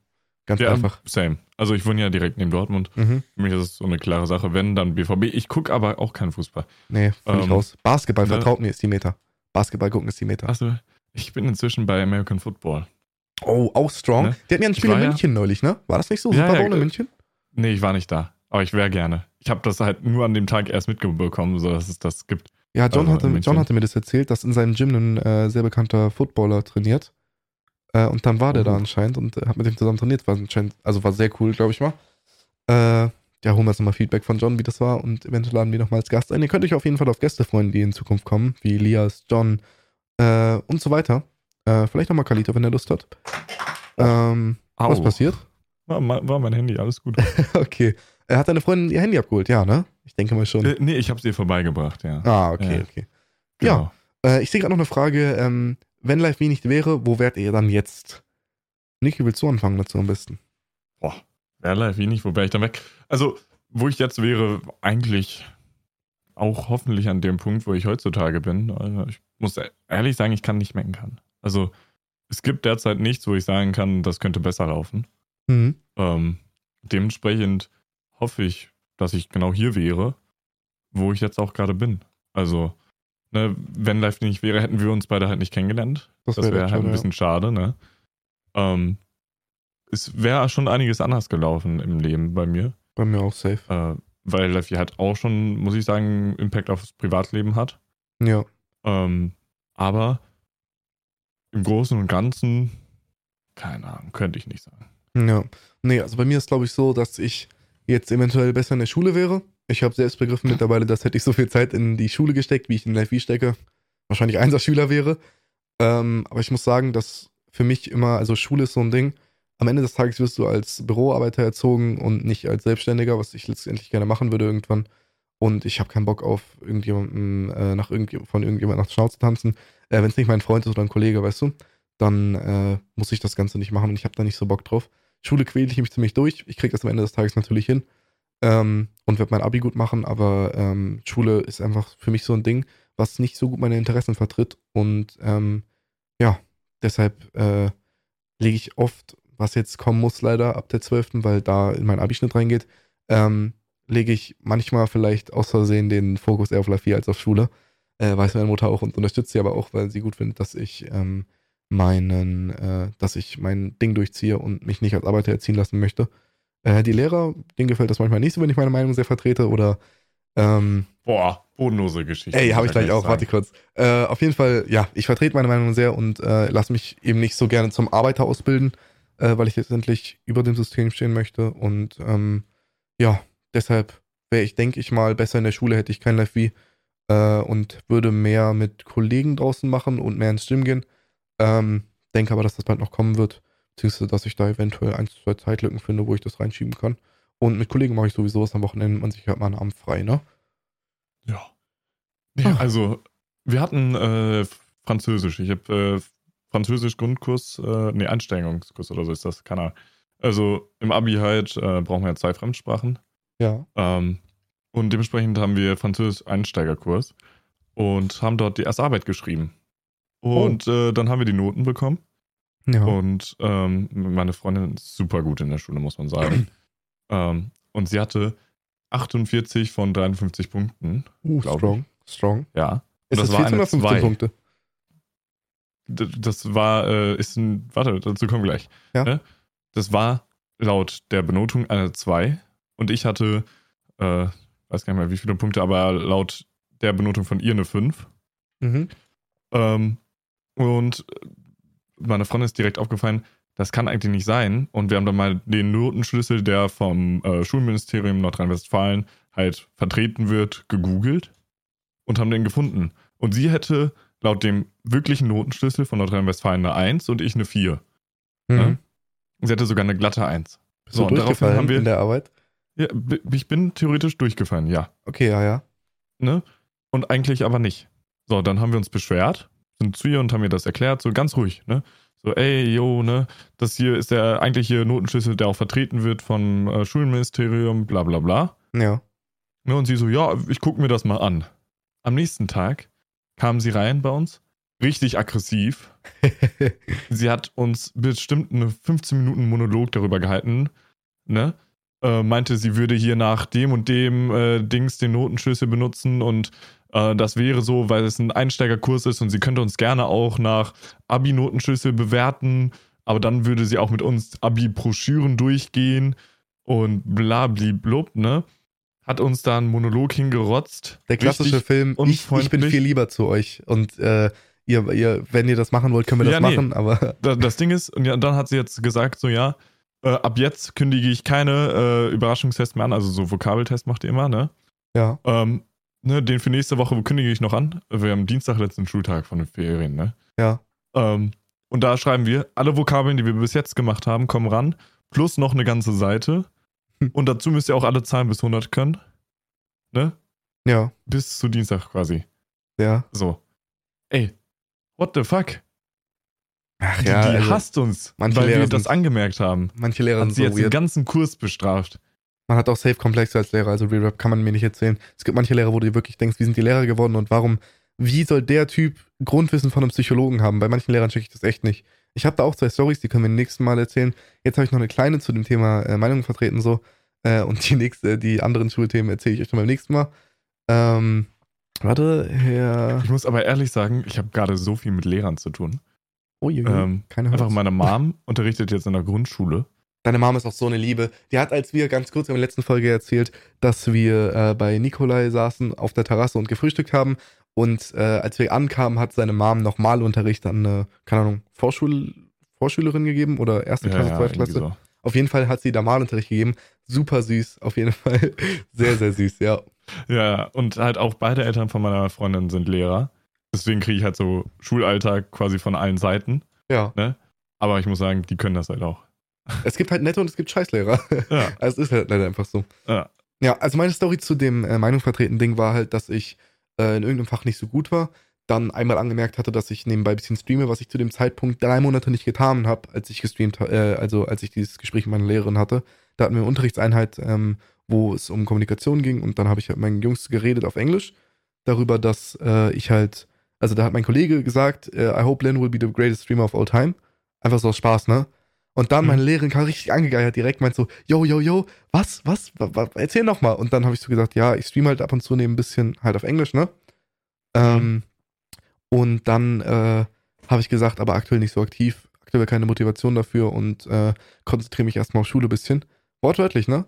Ganz Ja, einfach. same. Also ich wohne ja direkt neben Dortmund. Mhm. Für mich ist es so eine klare Sache. Wenn, dann BVB. Ich gucke aber auch keinen Fußball. Nee, ich Ähm, raus. Basketball, ne? vertraut mir, ist die Meter. Basketball gucken ist die Meter. Achso, ich bin inzwischen bei American Football. Oh, auch strong. Ne? Die hatten ja ein Ich Spiel in war ja- München neulich, ne? War das nicht so? Ja, Super Bowl in äh, München? Nee, ich war nicht da. Aber ich wäre gerne. Ich habe das halt nur an dem Tag erst mitbekommen, so dass es das gibt. Ja, John, also hatte, John hatte mir das erzählt, dass in seinem Gym ein äh, sehr bekannter Footballer trainiert. Äh, und dann war der Oh. da anscheinend und äh, hat mit dem zusammen trainiert. War anscheinend, also war sehr cool, glaube ich mal. Äh, ja, holen wir jetzt nochmal Feedback von John, wie das war und eventuell laden wir nochmal als Gast ein. Ihr könnt euch auf jeden Fall auf Gäste freuen, die in Zukunft kommen, wie Elias, John äh, und so weiter. Äh, vielleicht nochmal Kalito, wenn er Lust hat. Ähm, was passiert? War, war mein Handy, alles gut. okay. Er hat deine Freundin ihr Handy abgeholt, ja, ne? Ich denke mal schon. äh, nee, ich habe es dir vorbeigebracht, ja. Ah, okay, ja. okay. Genau. Äh, ich sehe gerade noch eine Frage. Ähm, wenn Live wie nicht wäre, wo wärt ihr dann jetzt? Niki, willst du anfangen dazu am besten? Boah, wäre live wie nicht, wo wäre ich dann weg? Also, wo ich jetzt wäre, eigentlich auch hoffentlich an dem Punkt, wo ich heutzutage bin. Also ich muss ehrlich sagen, ich kann nicht meckern. Also, es gibt derzeit nichts, wo ich sagen kann, das könnte besser laufen. Mhm. Ähm, dementsprechend hoffe ich, dass ich genau hier wäre, wo ich jetzt auch gerade bin. Also, ne, wenn live nicht wäre, hätten wir uns beide halt nicht kennengelernt. Das wär wäre dann halt schon, ein bisschen schade, ne? Ähm, es wäre schon einiges anders gelaufen im Leben bei mir, ja. Bei mir auch safe. äh, weil Leffy halt auch schon, muss ich sagen, Impact aufs Privatleben hat. Ja. Ähm, aber im Großen und Ganzen, keine Ahnung, könnte ich nicht sagen. Ja. Nee, also bei mir ist glaube ich so, dass ich jetzt eventuell besser in der Schule wäre. Ich habe selbst begriffen mittlerweile, dass hätte ich so viel Zeit in die Schule gesteckt, wie ich in wie stecke, wahrscheinlich Einser-Schüler wäre. Ähm, aber ich muss sagen, dass für mich immer, also Schule ist so ein Ding. Am Ende des Tages wirst du als Büroarbeiter erzogen und nicht als Selbstständiger, was ich letztendlich gerne machen würde irgendwann. Und ich habe keinen Bock auf irgendjemanden, äh, nach irgend, von irgendjemandem nach Schnauze tanzen. Äh, Wenn es nicht mein Freund ist oder ein Kollege, weißt du, dann äh, muss ich das Ganze nicht machen und ich habe da nicht so Bock drauf. Schule quäle ich mich ziemlich durch. Ich kriege das am Ende des Tages natürlich hin ähm, und werde mein Abi gut machen, aber ähm, Schule ist einfach für mich so ein Ding, was nicht so gut meine Interessen vertritt. Und ähm, ja, deshalb äh, lege ich oft, was jetzt kommen muss, leider ab der 12., weil da in meinen Abischnitt reingeht, ähm, lege ich manchmal vielleicht aus Versehen den Fokus eher auf La 4 als auf Schule. Äh, weiß meine Mutter auch und unterstützt sie aber auch, weil sie gut findet, dass ich ähm, meinen, äh, dass ich mein Ding durchziehe und mich nicht als Arbeiter erziehen lassen möchte. Äh, die Lehrer, denen gefällt das manchmal nicht so, wenn ich meine Meinung sehr vertrete oder ähm, Boah, bodenlose Geschichte. Ey, habe ich gleich auch, sagen. warte kurz. Äh, auf jeden Fall, ja, ich vertrete meine Meinung sehr und äh, lasse mich eben nicht so gerne zum Arbeiter ausbilden, äh, weil ich letztendlich über dem System stehen möchte. Und ähm, ja, deshalb wäre ich, denke ich mal, besser in der Schule, hätte ich kein Live wie äh, und würde mehr mit Kollegen draußen machen und mehr ins Gym gehen. Ähm, denke aber, dass das bald noch kommen wird, beziehungsweise dass ich da eventuell ein, zwei Zeitlücken finde, wo ich das reinschieben kann. Und mit Kollegen mache ich sowieso was am Wochenende, man sich halt mal einen Abend frei, ne? Ja. Ah. also, wir hatten äh, Französisch. Ich habe äh, Französisch-Grundkurs, äh, nee, Einsteigungskurs oder so ist das, keine Ahnung. Also im Abi halt äh, brauchen wir ja zwei Fremdsprachen. Ja. Ähm, und dementsprechend haben wir Französisch-Einsteigerkurs und haben dort die erste Arbeit geschrieben. Und äh, dann haben wir die Noten bekommen. Ja. Und ähm, meine Freundin ist super gut in der Schule, muss man sagen. ähm, und sie hatte 48 von 53 Punkten. Uh, strong. Strong. Ja. Ist das das, war 14 eine oder 15 zwei. Punkte? Das war, äh, ist ein, warte, dazu kommen wir gleich. Ja. Ne? Das war laut der Benotung eine 2 und ich hatte, äh, weiß gar nicht mehr wie viele Punkte, aber laut der Benotung von ihr eine 5. Mhm. Ähm, und meiner Freundin ist direkt aufgefallen, das kann eigentlich nicht sein. Und wir haben dann mal den Notenschlüssel, der vom äh, Schulministerium Nordrhein-Westfalen halt vertreten wird, gegoogelt und haben den gefunden. Und sie hätte laut dem wirklichen Notenschlüssel von Nordrhein-Westfalen eine 1 und ich eine 4. Mhm. Ne? Sie hatte sogar eine glatte 1. Bist du durchgefallen in der Arbeit? Ja, ich bin theoretisch durchgefallen, ja. Okay, ja, ja. Ne? Und eigentlich aber nicht. So, dann haben wir uns beschwert, sind zu ihr und haben ihr das erklärt, so ganz ruhig, ne? So, ey, yo, ne, das hier ist der eigentliche Notenschlüssel, der auch vertreten wird vom äh, Schulministerium, bla bla bla. Ja. Ne, und sie so, ja, ich gucke mir das mal an. Am nächsten Tag kam sie rein bei uns, richtig aggressiv. Sie hat uns bestimmt eine 15 Minuten Monolog darüber gehalten, ne? Äh, meinte, sie würde hier nach dem und dem äh, Dings den Notenschlüssel benutzen und äh, das wäre so, weil es ein Einsteigerkurs ist und sie könnte uns gerne auch nach Abi-Notenschlüssel bewerten, aber dann würde sie auch mit uns Abi-Broschüren durchgehen und blablablub, ne? Hat uns da einen Monolog hingerotzt. Der klassische Film, ich, ich bin viel lieber zu euch. Und äh, ihr, ihr, wenn ihr das machen wollt, können wir das Ja, nee. machen, aber Da- Das Ding ist, und ja, dann hat sie jetzt gesagt, so ja, äh, ab jetzt kündige ich keine äh, Überraschungstests mehr an, also so Vokabeltest macht ihr immer, ne? ja. Ähm, ne, den für nächste Woche kündige ich noch an. Wir haben Dienstag letzten Schultag von den Ferien, ne? Ja. Ähm, und da schreiben wir, alle Vokabeln, die wir bis jetzt gemacht haben, kommen ran, plus noch eine ganze Seite. Und dazu müsst ihr auch alle Zahlen bis 100 können. Ne? Ja. Bis zu Dienstag quasi. Ja. So. Ey, what the fuck? Ach Die, ja, die also, hasst uns, manche weil wir das angemerkt haben. manche Lehrer Hat sie so jetzt den weird. ganzen Kurs bestraft. Man hat auch Safe-Komplexe als Lehrer, also Re-Rap kann man mir nicht erzählen. Es gibt manche Lehrer, wo du dir wirklich denkst, wie sind die Lehrer geworden und warum, wie soll der Typ Grundwissen von einem Psychologen haben? Bei manchen Lehrern checke ich das echt nicht. Ich habe da auch zwei Stories, die können wir nächsten Mal erzählen. Jetzt habe ich noch eine kleine zu dem Thema äh, Meinung vertreten so. Äh, und die nächste, die anderen Schulthemen erzähle ich euch dann beim nächsten Mal. Ähm, warte, Herr. Ich muss aber ehrlich sagen, ich habe gerade so viel mit Lehrern zu tun. Uiuiui, Ähm, keine Einfach Hörens. meine Mom unterrichtet jetzt in der Grundschule. Deine Mom ist auch so eine Liebe. Die hat, als wir ganz kurz in der letzten Folge erzählt, dass wir äh, bei Nikolai saßen auf der Terrasse und gefrühstückt haben. Und äh, als wir ankamen, hat seine Mom noch Malunterricht an eine, keine Ahnung, Vorschul Vorschülerin gegeben oder erste Klasse, zweite irgendwie Klasse. so. Auf jeden Fall hat sie da Malunterricht gegeben. Super süß, auf jeden Fall. Sehr, sehr süß, ja. Ja, und halt auch beide Eltern von meiner Freundin sind Lehrer. Deswegen kriege ich halt so Schulalltag quasi von allen Seiten. Ja. Aber ich muss sagen, die können das halt auch. Es gibt halt nette und es gibt Scheißlehrer. Ja. Also es ist halt leider einfach so. Ja. Ja, also meine Story zu dem äh, Meinungsvertreten-Ding war halt, dass ich äh, in irgendeinem Fach nicht so gut war. Dann einmal angemerkt hatte, dass ich nebenbei ein bisschen streame, was ich zu dem Zeitpunkt drei Monate nicht getan habe, als ich gestreamt äh, also als ich dieses Gespräch mit meiner Lehrerin hatte. Da hatten wir eine Unterrichtseinheit, ähm, wo es um Kommunikation ging und dann habe ich halt mit meinen Jungs geredet auf Englisch darüber, dass äh, ich halt, also da hat mein Kollege gesagt, äh, I hope Len will be the greatest streamer of all time. Einfach so aus Spaß, ne? Und dann Mhm. meine Lehrerin kam richtig angegeiert, direkt meint so, yo, yo, yo, was, was, wa, wa, erzähl noch mal. Und dann habe ich so gesagt, ja, ich streame halt ab und zu neben ein bisschen halt auf Englisch, ne? Ähm, und dann äh, habe ich gesagt, aber aktuell nicht so aktiv, aktuell keine Motivation dafür und äh, konzentriere mich erstmal auf Schule ein bisschen. Wortwörtlich, ne?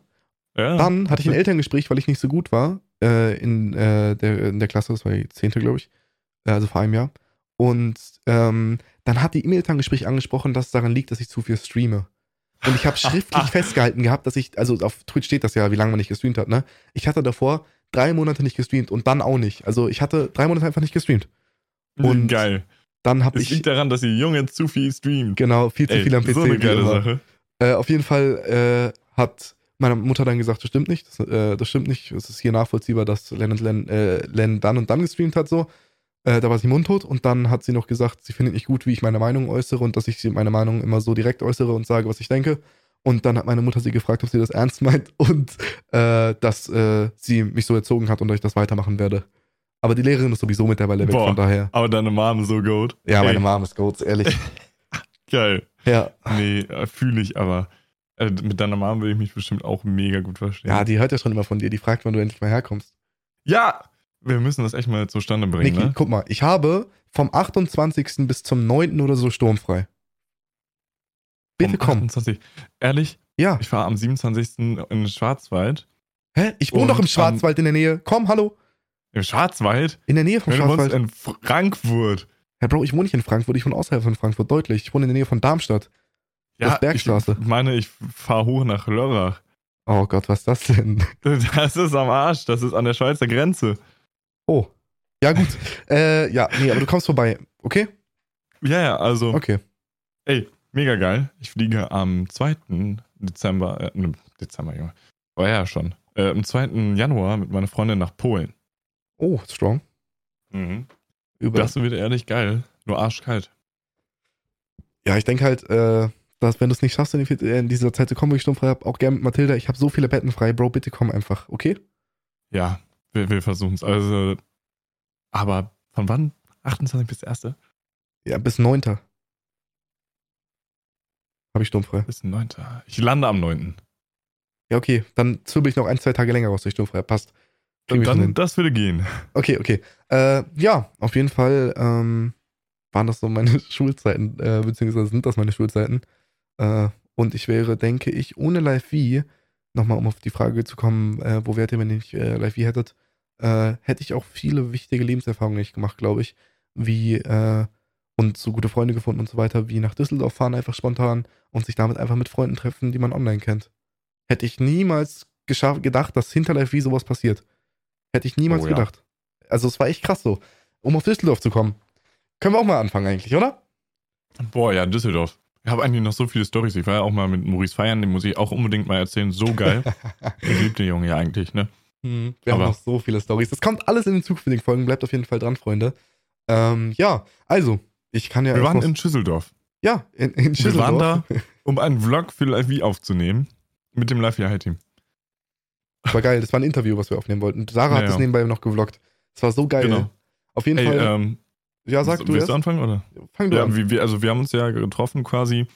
Ja. Dann hatte ich ein Elterngespräch, weil ich nicht so gut war äh, in, äh, der, in der Klasse, das war die zehnte, glaube ich, äh, also vor einem Jahr. Und ähm, dann hat die im Elterngespräch angesprochen, dass es daran liegt, dass ich zu viel streame. Und ich habe schriftlich festgehalten gehabt, dass ich, also auf Twitch steht das ja, wie lange man nicht gestreamt hat, ne? Ich hatte davor drei Monate nicht gestreamt und dann auch nicht. Also ich hatte drei Monate einfach nicht gestreamt. und- Geil. Dann habe Es ich, liegt daran, dass die Junge zu viel streamt. genau, viel zu Ey, viel am PC. so eine geile. Sache. Äh, auf jeden Fall äh, hat meine Mutter dann gesagt, das stimmt nicht, das, äh, das stimmt nicht. Es ist hier nachvollziehbar, dass Len, und Len, äh, Len dann und dann gestreamt hat so. Äh, da war sie mundtot und dann hat sie noch gesagt, sie findet nicht gut, wie ich meine Meinung äußere und dass ich sie- meine Meinung immer so direkt äußere und sage, was ich denke. Und dann hat meine Mutter sie gefragt, ob sie das ernst meint und äh, dass äh, sie mich so erzogen hat und dass ich das weitermachen werde. Aber die Lehrerin ist sowieso mittlerweile weg, Boah. von daher. Aber deine Mom so gut. Ja, Ey, meine Mom ist Goats, ehrlich. Geil. ja. Nee, fühle ich aber. Äh, mit deiner Mom will ich mich bestimmt auch mega gut verstehen. ja, die hört ja schon immer von dir. Die fragt, wann du endlich mal herkommst. Ja! Wir müssen das echt mal zustande bringen, Niki, ne? guck mal, ich habe vom 28. bis zum 9. oder so sturmfrei. Bitte komm. 28. Ehrlich, Ja. ich war am 27. in Schwarzwald. Hä? Ich wohne doch im Schwarzwald in der Nähe. Komm, hallo. Im Schwarzwald? In der Nähe vom wohnst Schwarzwald. in Frankfurt. Herr Bro, ich wohne nicht in Frankfurt, ich wohne außerhalb von Frankfurt, deutlich. Ich wohne in der Nähe von Darmstadt. Das Ja, ist Bergstraße. ich meine, ich fahre hoch nach Lörrach. Oh Gott, was ist das denn? Das ist am Arsch, das ist an der Schweizer Grenze. Oh. Ja, gut. äh, ja, nee, aber du kommst vorbei. Okay? Ja, ja, also, Okay. ey, mega geil. Ich fliege am 2. Dezember, äh, ne, Dezember, Junge. War ja schon. Äh, am 2. Januar mit meiner Freundin nach Polen. Oh, strong. Mhm. Über. Das wird ehrlich geil. Nur arschkalt. Ja, ich denke halt, äh, dass wenn du es nicht schaffst, in, die, in dieser Zeit zu kommen, wo ich sturmfrei habe, auch gerne mit Mathilda, ich habe so viele Betten frei, Bro, bitte komm einfach, okay? Ja, wir, wir versuchen es. Also, aber von wann? 28 bis 1. Ja, bis 9. Habe ich sturmfrei. Bis 9. Ich lande am 9. Ja, okay, dann zwirbel ich noch ein, zwei Tage länger raus, durch sturmfrei. Passt. Schon Dann, das würde gehen. Okay, okay. Äh, ja, auf jeden Fall ähm, waren das so meine Schulzeiten, äh, beziehungsweise sind das meine Schulzeiten. Äh, und ich wäre, denke ich, ohne Live-V, nochmal um auf die Frage zu kommen, äh, wo wärt ihr, wenn ihr nicht äh, Live-V hättet, äh, hätte ich auch viele wichtige Lebenserfahrungen nicht gemacht, glaube ich. Wie, äh, und so gute Freunde gefunden und so weiter, wie nach Düsseldorf fahren einfach spontan und sich damit einfach mit Freunden treffen, die man online kennt. Hätte ich niemals geschafft, gedacht, dass hinter Live-V sowas passiert. Hätte ich niemals Oh ja. gedacht. Also es war echt krass so. Um auf Düsseldorf zu kommen. Können wir auch mal anfangen eigentlich, oder? Boah, ja, Düsseldorf. Ich habe eigentlich noch so viele Storys. Ich war ja auch mal mit Maurice feiern, den muss ich auch unbedingt mal erzählen. So geil. ich liebe den Jungen ja eigentlich, ne? Wir haben Aber- noch so viele Stories. Das kommt alles in den Zug für den Folgen. Bleibt auf jeden Fall dran, Freunde. Ähm, ja, also, ich kann ja Wir waren in Schüsseldorf. ja, in, in Wir waren Schüsseldorf. da, um einen Vlog für Live aufzunehmen. Mit dem Live High Team. War geil. Das war ein Interview, was wir aufnehmen wollten. Sarah hat Ja, das ja. nebenbei noch gevloggt. Das war so geil. Genau. Auf jeden Ey, Fall. ähm, ja, sag du willst erst. du anfangen, oder? Fang du Ja, an. wir, also wir haben uns ja getroffen quasi.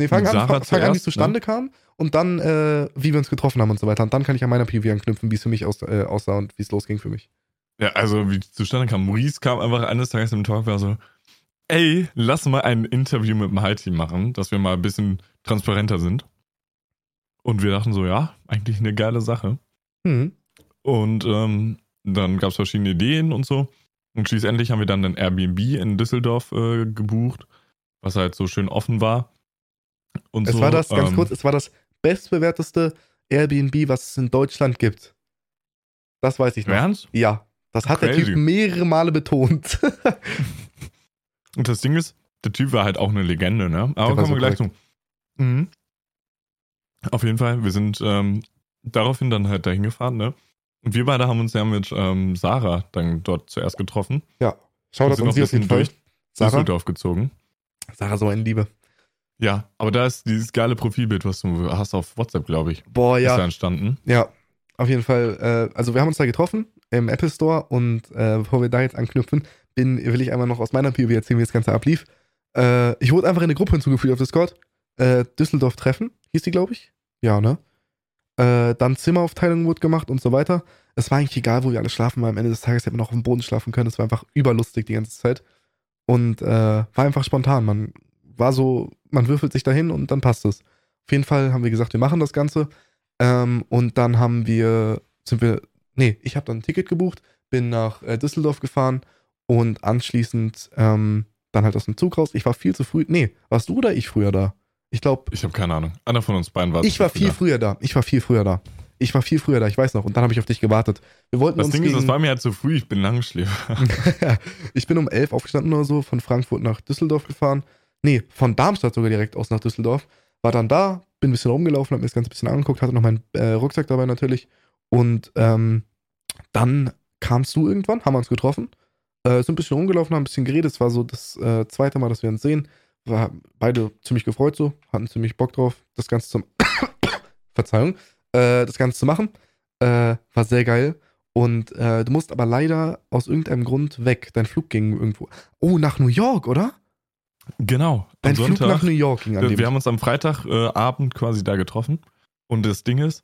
Nee, fang an, fang, fang an, wie es zuerst, ne? zustande kam und dann, äh, wie wir uns getroffen haben und so weiter. Und dann kann ich an meiner PV anknüpfen, wie es für mich aus, äh, aussah und wie es losging für mich. Ja, also wie es zustande kam. Maurice kam einfach eines Tages im Talk, war so, ey, lass mal ein Interview mit dem High Team machen, dass wir mal ein bisschen transparenter sind. Und wir dachten so, ja, eigentlich eine geile Sache. Hm. Und ähm, dann gab es verschiedene Ideen und so. Und schließlich haben wir dann ein Airbnb in Düsseldorf äh, gebucht, was halt so schön offen war. Und Es so, war das, ganz ähm, kurz, es war das bestbewerteste Airbnb, was es in Deutschland gibt. Das weiß ich noch. Ernst? Ja, das hat der Crazy. Typ mehrere Male betont. Und das Ding ist, der Typ war halt auch eine Legende, ne? Der Aber kommen so wir gleich zu. Mhm. Auf jeden Fall, wir sind ähm, daraufhin dann halt dahin gefahren, ne? Und wir beide haben uns ja mit ähm, Sarah dann dort zuerst getroffen. Schau Wir das ein auf jeden Fall. durch Sarah, Düsseldorf gezogen. Sarah, so eine Liebe. Ja, aber da ist dieses geile Profilbild, was du hast auf WhatsApp, glaube ich, Boah, ist da ja. entstanden. Ja, auf jeden Fall. Äh, also wir haben uns da getroffen im Apple Store und äh, bevor wir da jetzt anknüpfen, bin, will ich einmal noch aus meiner POV erzählen, wie das Ganze ablief. Äh, ich wurde einfach in eine Gruppe hinzugefügt auf Discord. Äh, Düsseldorf Treffen, hieß die, glaube ich. Ja, ne? Äh, dann Zimmeraufteilung wurde gemacht und so weiter. Es war eigentlich egal, wo wir alle schlafen, weil am Ende des Tages hätten wir noch auf dem Boden schlafen können. Es war einfach überlustig die ganze Zeit. Und äh, war einfach spontan. Man war so, man würfelt sich dahin und dann passt es. Auf jeden Fall haben wir gesagt, wir machen das Ganze. Ähm, und dann haben wir, sind wir, nee, ich habe dann ein Ticket gebucht, bin nach äh, Düsseldorf gefahren und anschließend ähm, dann halt aus dem Zug raus. Ich war viel zu früh, nee, warst du oder ich früher da? Ich glaube, Ich habe keine Ahnung. Einer von uns beiden war ich war viel früher. früher da. Ich war viel früher da. Ich war viel früher da, ich weiß noch. Und dann habe ich auf dich gewartet. Wir wollten Das uns Ding ist, gegen, das war mir halt zu früh, ich bin Langschläfer. ich bin um elf aufgestanden oder so, von Frankfurt nach Düsseldorf gefahren. Nee, von Darmstadt sogar direkt aus nach Düsseldorf. War dann da, bin ein bisschen rumgelaufen, hab mir das Ganze ein bisschen angeguckt, hatte noch meinen äh, Rucksack dabei natürlich. Und ähm, dann kamst du irgendwann, haben wir uns getroffen, äh, sind ein bisschen rumgelaufen, haben ein bisschen geredet. Es war so das äh, zweite Mal, dass wir uns sehen. War beide ziemlich gefreut so, hatten ziemlich Bock drauf, das Ganze zum Verzeihung, äh, das Ganze zu machen. Äh, war sehr geil. Und äh, du musst aber leider aus irgendeinem Grund weg. Dein Flug ging irgendwo. Oh, nach New York, oder? Genau. Dein Am Flug Sonntag. nach New York ging an Äh, dem wir haben uns am Freitagabend quasi da getroffen. Und das Ding ist,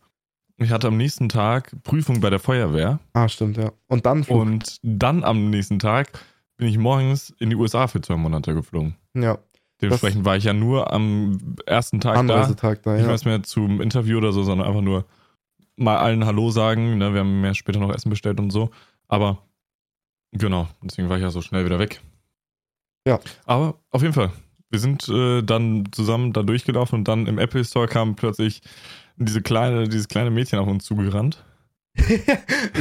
ich hatte am nächsten Tag Prüfung bei der Feuerwehr. Ah, stimmt, ja. Und dann Flug. Und dann am nächsten Tag bin ich morgens in die USA für zwei Monate geflogen. ja, Dementsprechend war ich ja nur am ersten Tag da. Anreisetag da, Nicht ja. mehr mehr zum Interview oder so, sondern einfach nur mal allen Hallo sagen. Ne? Wir haben mir später noch Essen bestellt und so. Aber genau, deswegen war ich ja so schnell wieder weg. Ja. Aber auf jeden Fall, wir sind äh, dann zusammen da durchgelaufen und dann im Apple Store kam plötzlich diese kleine, dieses kleine Mädchen auf uns zugerannt.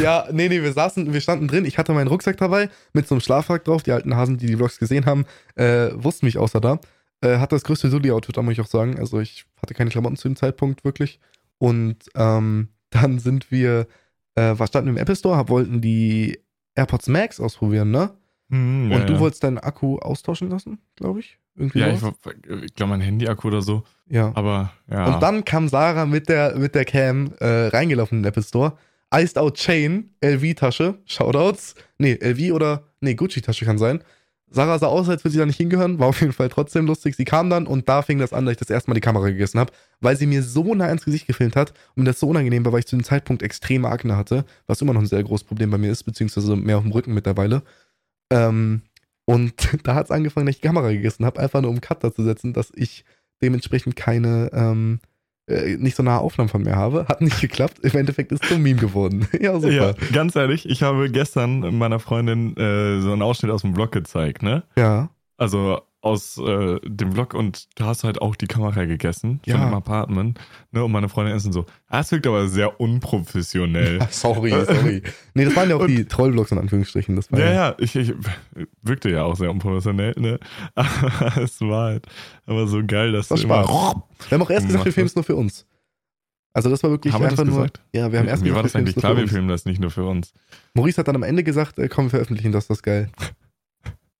ja, nee, nee, wir saßen, wir standen drin. Ich hatte meinen Rucksack dabei mit so einem Schlafsack drauf. Die alten Hasen, die die Vlogs gesehen haben, äh, wussten mich außer da. Äh, hatte das größte Sully-Outfit, da muss ich auch sagen. Also ich hatte keine Klamotten zu dem Zeitpunkt wirklich. Und ähm, dann sind wir, äh, was standen im Apple Store, wollten die AirPods Max ausprobieren, ne? Und ja, du ja. wolltest deinen Akku austauschen lassen, glaube ich. Irgendwie Ja, ich, sowas. ich glaube, mein Handy-Akku oder so. ja. Aber ja. Und dann kam Sarah mit der, mit der Cam äh, reingelaufen in den Apple Store. Iced Out Chain, LV-Tasche, Shoutouts. Nee, LV oder, nee, Gucci-Tasche kann sein. Sarah sah aus, als würde sie da nicht hingehören, war auf jeden Fall trotzdem lustig. Sie kam dann und da fing das an, dass ich das erste Mal die Kamera gegessen habe, weil sie mir so nah ins Gesicht gefilmt hat und mir das so unangenehm war, weil ich zu dem Zeitpunkt extreme Akne hatte, was immer noch ein sehr großes Problem bei mir ist, beziehungsweise mehr auf dem Rücken mittlerweile. Ähm, und da hat es angefangen, dass ich die Kamera gegessen habe, einfach nur um einen Cut da zu setzen, dass ich dementsprechend keine, ähm, äh, nicht so nahe Aufnahmen von mir habe. Hat nicht geklappt. Im Endeffekt ist es zum Meme geworden. ja, super. Ja. ganz ehrlich, ich habe gestern meiner Freundin äh, so einen Ausschnitt aus dem Vlog gezeigt, ne? ja. Also aus äh, dem Vlog und du hast halt auch die Kamera gegessen Ja. von dem Apartment. Ne? Und meine Freundin dann so, ah, das wirkt aber sehr unprofessionell. Sorry, sorry. Nee, das waren ja auch Und- die Trollvlogs in Anführungsstrichen. Das war Ja, ja, ich, ich wirkte ja auch sehr unprofessionell, ne? Aber es war halt aber so geil, dass Das du war immer. Wir haben auch erst gesagt, wir filmen es nur für uns. Also das war wirklich Haben wir einfach das nur. gesagt? Ja, wir haben erst Mir war gesagt, das wir filmen's eigentlich klar, wir filmen das nicht nur für uns. Maurice hat dann am Ende gesagt, äh, komm, wir veröffentlichen das, das ist geil.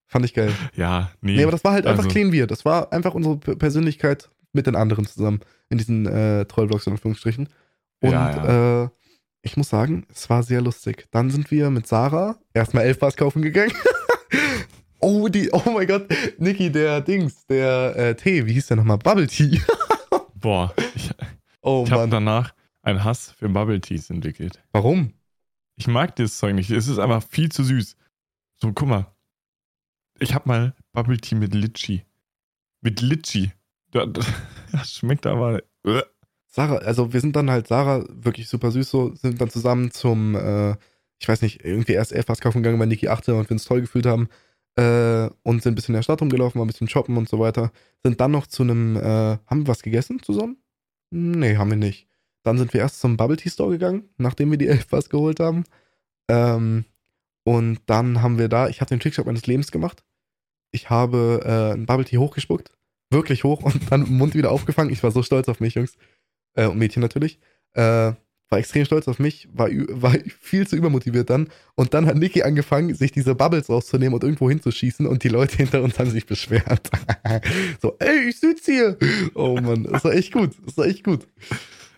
Fand ich geil. Ja, nee. Nee, aber das war halt einfach also- clean wir. Das war einfach unsere Persönlichkeit mit den anderen zusammen in diesen äh, Trollvlogs in Anführungsstrichen. Und Ja, Äh, ich muss sagen, es war sehr lustig. Dann sind wir mit Sarah erstmal Elfbars kaufen gegangen. oh, die, oh mein Gott, Niki, der Dings, der äh, Tee, wie hieß der nochmal? Bubble Tea. Boah, ich, Oh ich habe danach einen Hass für Bubble Teas entwickelt. Warum? Ich mag dieses Zeug nicht. Es ist einfach viel zu süß. So, guck mal. Ich habe mal Bubble Tea mit Litchi. Mit Litchi. Das, schmeckt aber. Äh. Sarah, also wir sind dann halt Sarah, wirklich super süß so, sind dann zusammen zum, äh, ich weiß nicht, irgendwie erst Elfbars kaufen gegangen, weil Niki achte und wir uns toll gefühlt haben. Äh, und sind ein bisschen in der Stadt rumgelaufen, waren ein bisschen shoppen und so weiter. Sind dann noch zu einem, äh, haben wir was gegessen zusammen? Nee, haben wir nicht. Dann sind wir erst zum Bubble Tea Store gegangen, nachdem wir die Elfbars geholt haben. Ähm, und dann haben wir da, ich habe den Trickshot meines Lebens gemacht. Ich habe äh, einen Bubble Tea hochgespuckt, wirklich hoch und dann im Mund wieder aufgefangen. Ich war so stolz auf mich, Jungs. Äh, und Mädchen natürlich. Äh, war extrem stolz auf mich, war, war viel zu übermotiviert dann. Und dann hat Niki angefangen, sich diese Bubbles rauszunehmen und irgendwo hinzuschießen und die Leute hinter uns haben sich beschwert. so, ey, ich sitze hier. Oh Mann, das war echt gut. Das war echt gut.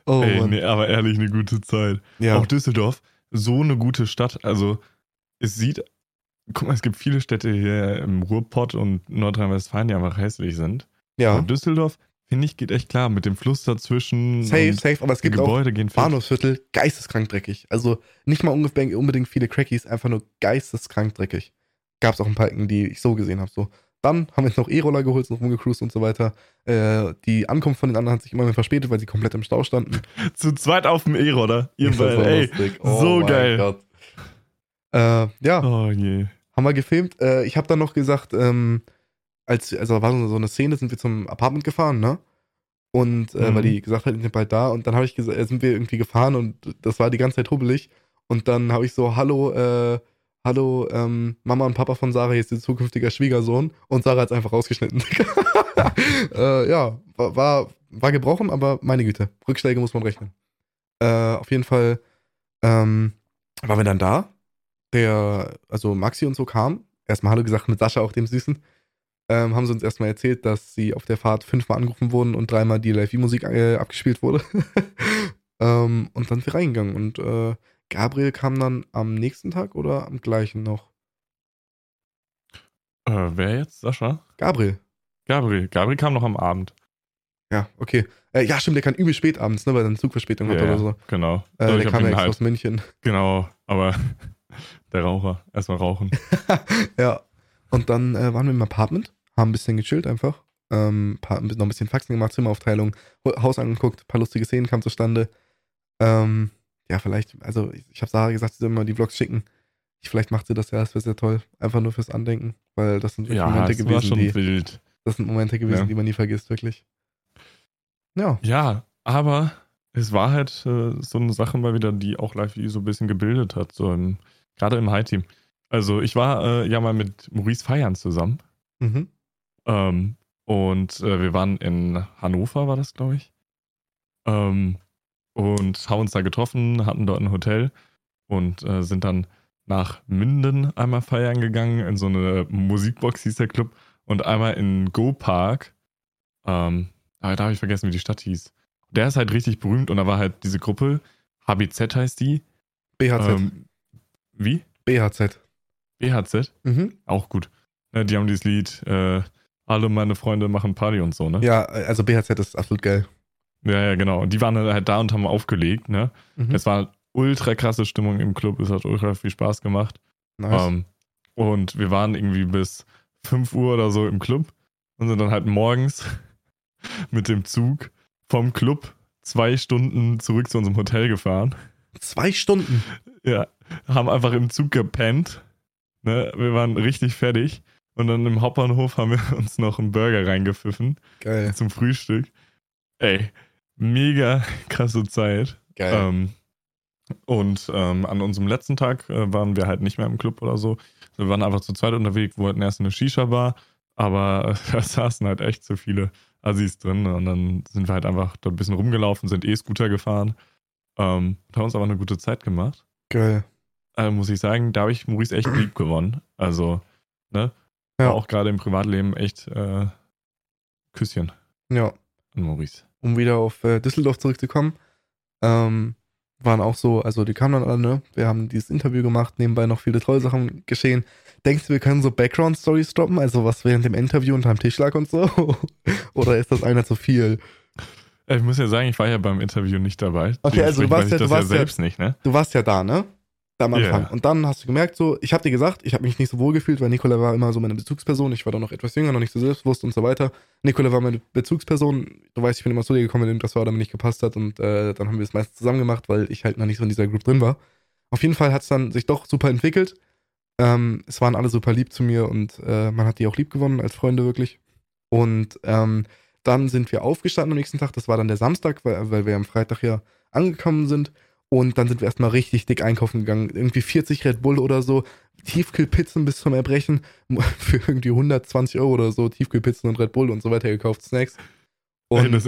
Oh Ey, Mann. nee, aber ehrlich, eine gute Zeit. Ja. Auch Düsseldorf, so eine gute Stadt. Also, es sieht. Guck mal, es gibt viele Städte hier im Ruhrpott und Nordrhein-Westfalen, die einfach hässlich sind. ja. Aber Düsseldorf, finde ich, geht echt klar. Mit dem Fluss dazwischen. Safe, und safe, aber es gibt auch Gebäude gehen fit. Bahnhofsviertel geisteskrank dreckig. Also nicht mal unbedingt viele Crackies, einfach nur geisteskrank dreckig. Gab es auch ein paar Ecken, die ich so gesehen habe. So. Dann haben wir uns noch E-Roller geholt, sind rumgecruised und so weiter. Äh, die Ankunft von den anderen hat sich immer mehr verspätet, weil sie komplett im Stau standen. Zu zweit auf dem E-Roller. Ihr Das war beide, ey. lustig. so mein geil. Gott. Äh, ja, Oh je. haben wir gefilmt. Äh, ich habe dann noch gesagt, ähm, als, also war so eine Szene, sind wir zum Apartment gefahren, ne? Und äh, Mhm. weil die gesagt hat, die sind bald da. Und dann habe ich gesagt, äh, sind wir irgendwie gefahren und das war die ganze Zeit hubbelig. Und dann habe ich so, hallo, äh, hallo, ähm, Mama und Papa von Sarah, hier ist ihr zukünftiger Schwiegersohn. Und Sarah hat es einfach rausgeschnitten. äh, ja, war, war, war gebrochen, aber meine Güte, Rückschläge muss man rechnen. Äh, auf jeden Fall ähm, waren wir dann da. Der, also Maxi und so kam. Erstmal Hallo gesagt mit Sascha, auch dem Süßen. Ähm, haben sie uns erstmal erzählt, dass sie auf der Fahrt fünfmal angerufen wurden und dreimal die Live-Musik äh, abgespielt wurde. ähm, und dann sind wir reingegangen. Und äh, Gabriel kam dann am nächsten Tag oder am gleichen noch? Äh, wer jetzt? Sascha? Gabriel. Gabriel. Gabriel kam noch am Abend. Ja, okay. Äh, ja, stimmt, der kam übel spät abends, ne, weil er eine Zugverspätung hat Ja, oder so. Genau. Äh, der kam ja extra halt, aus München. genau, aber der Raucher. Erstmal rauchen. ja. Und dann äh, waren wir im Apartment, haben ein bisschen gechillt einfach. Ähm, paar, noch ein bisschen Faxen gemacht, Zimmeraufteilung, Haus angeguckt, paar lustige Szenen kamen zustande. Ähm, ja, vielleicht, also ich, ich habe Sarah gesagt, sie soll mal die Vlogs schicken. Ich, vielleicht macht sie das ja, das wäre sehr toll. Einfach nur fürs Andenken, weil das sind wirklich Ja, Momente gewesen, die. wild. Das sind Momente gewesen, Ja. die man nie vergisst, wirklich. Ja. Ja, aber es war halt äh, so eine Sache mal wieder, die auch Live so ein bisschen gebildet hat, so im, gerade im High-Team. Also ich war äh, ja mal mit Maurice Feiern zusammen Mhm. ähm, und äh, wir waren in Hannover, war das, glaube ich. Ähm, und haben uns da getroffen, hatten dort ein Hotel und äh, sind dann nach Minden einmal feiern gegangen, in so eine Musikbox hieß der Club und einmal in Go Park. Ähm, aber da habe ich vergessen, wie die Stadt hieß. Der ist halt richtig berühmt und da war halt diese Gruppe, HBZ heißt die. BHZ. Ähm, wie? BHZ. BHZ? Mhm. Auch gut. Ja, die haben dieses Lied, äh, alle meine Freunde machen Party und so, ne? Ja, also BHZ ist absolut geil. Ja, ja, genau. Und die waren halt da und haben aufgelegt, ne? Mhm. Es war ultra krasse Stimmung im Club, es hat ultra viel Spaß gemacht. Nice. Ähm, und wir waren irgendwie bis 5 Uhr oder so im Club und sind dann halt morgens mit dem Zug vom Club zwei Stunden zurück zu unserem Hotel gefahren. Zwei Stunden. Ja, haben einfach im Zug gepennt. Ne? Wir waren richtig fertig. Und dann im Hauptbahnhof haben wir uns noch einen Burger reingepfiffen Geil. zum Frühstück. Ey, mega krasse Zeit. Geil. Ähm, und ähm, an unserem letzten Tag äh, waren wir halt nicht mehr im Club oder so. Wir waren einfach zu zweit unterwegs, wollten erst in eine Shisha-Bar, aber äh, da saßen halt echt so viele Assis drin. Und dann sind wir halt einfach dort ein bisschen rumgelaufen, sind E-Scooter gefahren. Ähm, haben uns aber eine gute Zeit gemacht. Geil. Äh, muss ich sagen, da habe ich Maurice echt lieb gewonnen. Also, ne? Ja. Auch gerade im Privatleben echt äh, Küsschen Ja. an Maurice. um wieder auf äh, Düsseldorf zurückzukommen, ähm, waren auch so, also die kamen dann alle, ne? Wir haben dieses Interview gemacht, nebenbei noch viele tolle Sachen geschehen. Denkst du, wir können so Background-Stories droppen, also was während dem Interview unterm Tisch lag und so? Oder ist das einer zu viel? Äh, Ich muss ja sagen, ich war ja beim Interview nicht dabei. Okay, also du warst ja- du warst ja- selbst nicht, ne? Du warst ja da, ne? Da am Anfang. Ja. Und dann hast du gemerkt, so, ich habe dir gesagt, ich habe mich nicht so wohl gefühlt, weil Nicola war immer so meine Bezugsperson. Ich war dann noch etwas jünger, noch nicht so selbstbewusst und so weiter. Nicola war meine Bezugsperson. Du weißt, ich bin immer zu dir gekommen, wenn das war, oder mir nicht gepasst hat. Und äh, dann haben wir es meistens zusammen gemacht, weil ich halt noch nicht so in dieser Group drin war. Auf jeden Fall hat es dann sich doch super entwickelt. Ähm, es waren alle super lieb zu mir und äh, man hat die auch lieb gewonnen als Freunde wirklich. Und ähm, dann sind wir aufgestanden am nächsten Tag. Das war dann der Samstag, weil, weil wir am Freitag ja angekommen sind. Und dann sind wir erstmal richtig dick einkaufen gegangen. Irgendwie 40 Red Bull oder so. Tiefkühlpizzen bis zum Erbrechen. Für irgendwie 120 Euro oder so. Tiefkühlpizzen und Red Bull und so weiter gekauft. Snacks. Und das,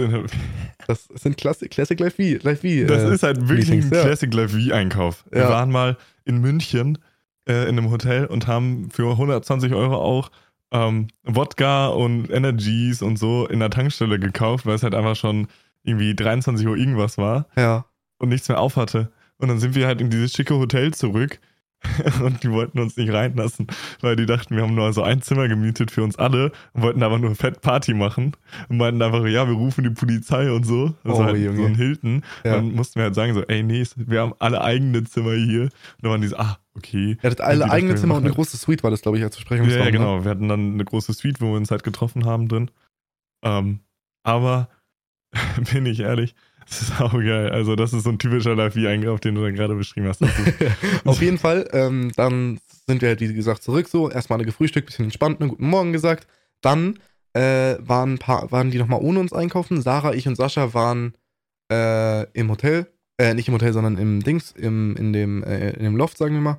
das, sind Classic, Classic Life. Life v das äh, ist halt wirklich Meetings, ein ja. Classic Life V-Einkauf. Wir Ja. waren mal in München äh, in einem Hotel und haben für 120 Euro auch ähm, Wodka und Energies und so in der Tankstelle gekauft, weil es halt einfach schon irgendwie 23 Uhr irgendwas war. ja. Und nichts mehr auf hatte. Und dann sind wir halt in dieses schicke Hotel zurück und die wollten uns nicht reinlassen, weil die dachten, wir haben nur so ein Zimmer gemietet für uns alle und wollten aber nur Fett Party machen und meinten einfach, ja, wir rufen die Polizei und so. Das Oh, halt Junge. so ein Hilton. Ja. Dann mussten wir halt sagen so, ey, nee, wir haben alle eigene Zimmer hier. Und dann waren die so, ah, okay. Ihr hattet alle dachten, eigene wir Zimmer und eine große Suite war das, glaube ich, als Ja, ja, Besprechungsraum. ne? genau. Wir hatten dann eine große Suite, wo wir uns halt getroffen haben drin. Ähm, aber, bin ich ehrlich, das ist auch geil. Also, das ist so ein typischer Live-Eingriff, den du da gerade beschrieben hast. Auf jeden Fall, ähm, dann sind wir halt, wie gesagt, zurück so. Erstmal alle gefrühstückt, bisschen entspannt, einen guten Morgen gesagt. Dann äh, waren, paar, waren die nochmal ohne uns einkaufen. Sarah, ich und Sascha waren äh, im Hotel. Äh, nicht im Hotel, sondern im Dings, im, in, dem, äh, in dem Loft, sagen wir mal.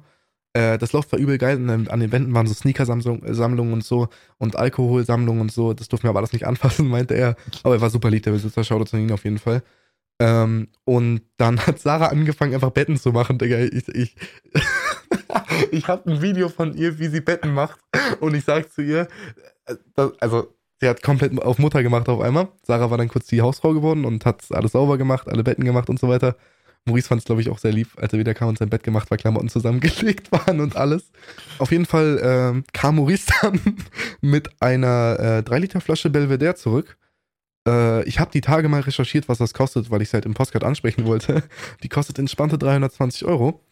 Äh, das Loft war übel geil. Und dann an den Wänden waren so Sneaker-Sammlungen und so und Alkoholsammlungen und so. Das durften wir aber alles nicht anfassen, meinte er. Aber er war super lieb, der Besitzer. Schaut zu ihn auf jeden Fall. Ähm, und dann hat Sarah angefangen, einfach Betten zu machen, Digga. Ich, ich, ich habe ein Video von ihr, wie sie Betten macht. Und ich sag zu ihr, äh, also, sie hat komplett auf Mutter gemacht auf einmal. Sarah war dann kurz die Hausfrau geworden und hat alles sauber gemacht, alle Betten gemacht und so weiter. Maurice fand es, glaube ich, auch sehr lieb, als er wieder kam und sein Bett gemacht, weil Klamotten zusammengelegt waren und alles. Auf jeden Fall ähm, kam Maurice dann mit einer äh, 3-Liter-Flasche Belvedere zurück. Äh, ich habe die Tage mal recherchiert, was das kostet, weil ich es halt im Postcard ansprechen wollte. Die kostet entspannte 320 Euro.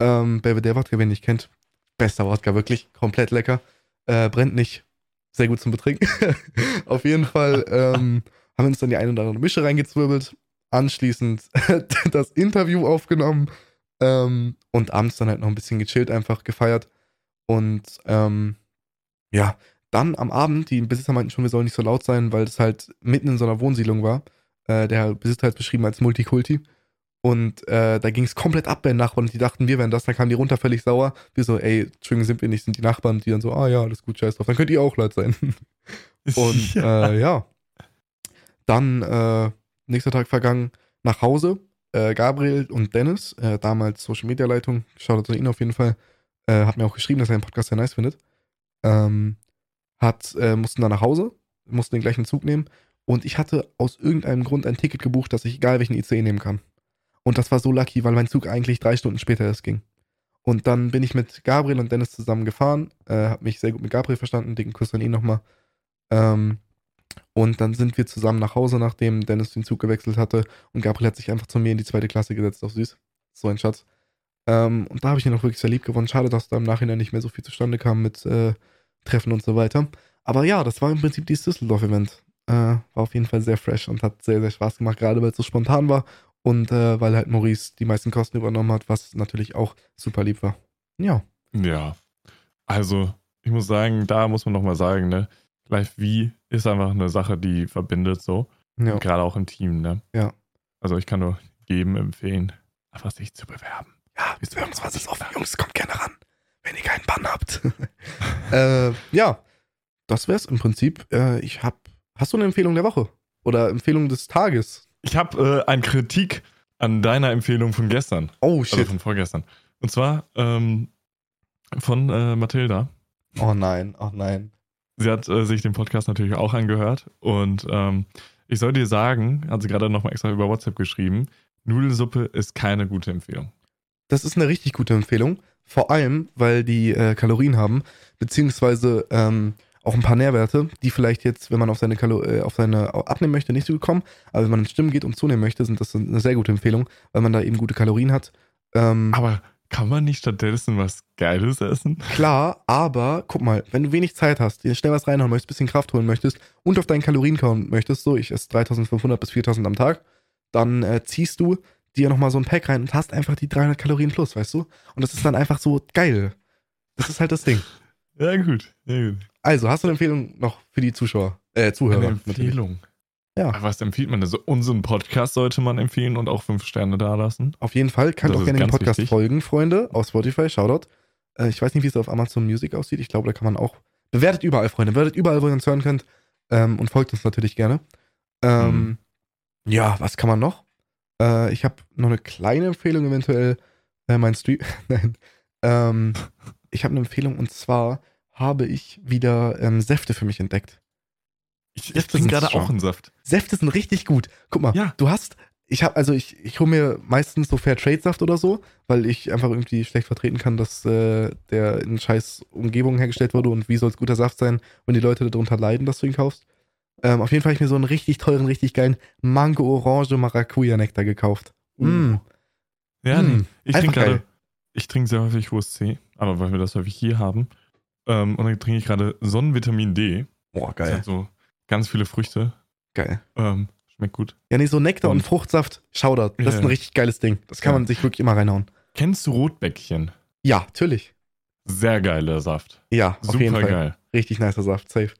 Ähm, Belvedere Wodka, wen ihr nicht kennt. Bester Wodka, wirklich. Komplett lecker. Äh, brennt nicht. Sehr gut zum Betrinken. Auf jeden Fall ähm, haben wir uns dann die eine oder andere Mische reingezwirbelt. Anschließend das Interview aufgenommen. Ähm, und abends dann halt noch ein bisschen gechillt, einfach gefeiert. Und ähm, ja, dann am Abend, die Besitzer meinten schon, wir sollen nicht so laut sein, weil es halt mitten in so einer Wohnsiedlung war. Äh, der Besitzer hat es beschrieben als Multikulti. Und äh, da ging es komplett ab bei den Nachbarn und die dachten, wir wären das. Dann kamen die runter völlig sauer. Wir so, ey, Entschuldigung, sind wir nicht, sind die Nachbarn. Die dann so, ah ja, alles gut, scheiß drauf. Dann könnt ihr auch laut sein. und ja. Äh, ja. Dann, äh, nächster Tag vergangen, nach Hause. Äh, Gabriel und Dennis, äh, damals Social Media Leitung, schaut an ihn auf jeden Fall, äh, hat mir auch geschrieben, dass er den Podcast sehr nice findet. Ähm, hat, äh, mussten dann nach Hause, mussten den gleichen Zug nehmen. Und ich hatte aus irgendeinem Grund ein Ticket gebucht, dass ich egal welchen ICE nehmen kann. Und das war so lucky, weil mein Zug eigentlich drei Stunden später erst ging. Und dann bin ich mit Gabriel und Dennis zusammen gefahren, äh, habe mich sehr gut mit Gabriel verstanden, dicken Kuss an ihn nochmal. Ähm, und dann sind wir zusammen nach Hause, nachdem Dennis den Zug gewechselt hatte. Und Gabriel hat sich einfach zu mir in die zweite Klasse gesetzt, auf süß. So ein Schatz. Ähm, und da habe ich ihn auch wirklich sehr lieb gewonnen. Schade, dass da im Nachhinein nicht mehr so viel zustande kam mit äh, Treffen und so weiter. Aber ja, das war im Prinzip dieses Düsseldorf-Event. Äh, war auf jeden Fall sehr fresh und hat sehr, sehr Spaß gemacht, gerade weil es so spontan war und äh, weil halt Maurice die meisten Kosten übernommen hat, was natürlich auch super lieb war. Ja. Ja. Also, ich muss sagen, da muss man nochmal sagen, ne? Live wie ist einfach eine Sache, die verbindet so. Ja. Gerade auch im Team, ne? Ja. Also ich kann nur jedem empfehlen, einfach sich zu bewerben. Ja, wir uns was ist offen, Jungs, kommt gerne ran, wenn ihr keinen Bann habt. äh, ja, das wär's im Prinzip. Äh, ich hab. Hast du eine Empfehlung der Woche? Oder Empfehlung des Tages? Ich habe äh, eine Kritik an deiner Empfehlung von gestern. Oh shit. Also von vorgestern. Und zwar ähm, von äh, Mathilda. Oh nein, oh nein. Sie hat äh, sich den Podcast natürlich auch angehört und ähm, ich soll dir sagen, hat sie gerade nochmal extra über WhatsApp geschrieben, Nudelsuppe ist keine gute Empfehlung. Das ist eine richtig gute Empfehlung, vor allem, weil die äh, Kalorien haben, beziehungsweise ähm, auch ein paar Nährwerte, die vielleicht jetzt, wenn man auf seine, Kalo äh, auf seine abnehmen möchte, nicht so kommen, aber wenn man ins Stimmen geht und zunehmen möchte, sind das eine sehr gute Empfehlung, weil man da eben gute Kalorien hat. Ähm, aber kann man nicht stattdessen was Geiles essen? Klar, aber guck mal, wenn du wenig Zeit hast, dir schnell was reinhauen möchtest, bisschen Kraft holen möchtest und auf deinen Kalorien kommen möchtest, so ich esse 3500 bis 4000 am Tag, dann äh, ziehst du dir nochmal so ein Pack rein und hast einfach die 300 Kalorien plus, weißt du? Und das ist dann einfach so geil. Das ist halt das Ding. Ja, gut. Ja, gut. Also, hast du eine Empfehlung noch für die Zuschauer, äh, Zuhörer? Eine Empfehlung. Natürlich. Ja. Was empfiehlt man? Also unseren Podcast sollte man empfehlen und auch fünf Sterne da lassen. Auf jeden Fall. Könnt auch gerne den Podcast wichtig. folgen, Freunde, auf Spotify. Shoutout. Äh, ich weiß nicht, wie es auf Amazon Music aussieht. Ich glaube, da kann man auch. Bewertet überall, Freunde. Bewertet überall, wo ihr uns hören könnt. Ähm, und folgt uns natürlich gerne. Ähm, mhm. Ja, was kann man noch? Äh, ich habe noch eine kleine Empfehlung, eventuell. Äh, mein Stream. Nein. Ähm, ich habe eine Empfehlung und zwar habe ich wieder ähm, Säfte für mich entdeckt. Ich, ich trinke gerade auch einen Saft. Säfte sind richtig gut. Guck mal, ja. du hast, ich habe, also ich, ich hole mir meistens so Fair Trade Saft oder so, weil ich einfach irgendwie schlecht vertreten kann, dass äh, der in scheiß Umgebung hergestellt wurde und wie soll es guter Saft sein, wenn die Leute darunter leiden, dass du ihn kaufst. Ähm, auf jeden Fall habe ich mir so einen richtig teuren, richtig geilen Mango-Orange-Maracuja-Nektar gekauft. Mm. Ja, mm. ich trinke gerade, ich trinke sehr häufig USC, aber weil wir das häufig hier haben. Ähm, und dann trinke ich gerade Sonnenvitamin D. Boah, geil. Das hat so Ganz viele Früchte. Geil. Ähm, schmeckt gut. Ja, nee, so Nektar und, und Fruchtsaft, Schauder. Das ja, ist ein richtig geiles Ding. Das kann ja. man sich wirklich immer reinhauen. Kennst du Rotbäckchen? Ja, natürlich. Sehr geiler Saft. Ja, Super auf jeden Fall. geil. Richtig nicer Saft, safe.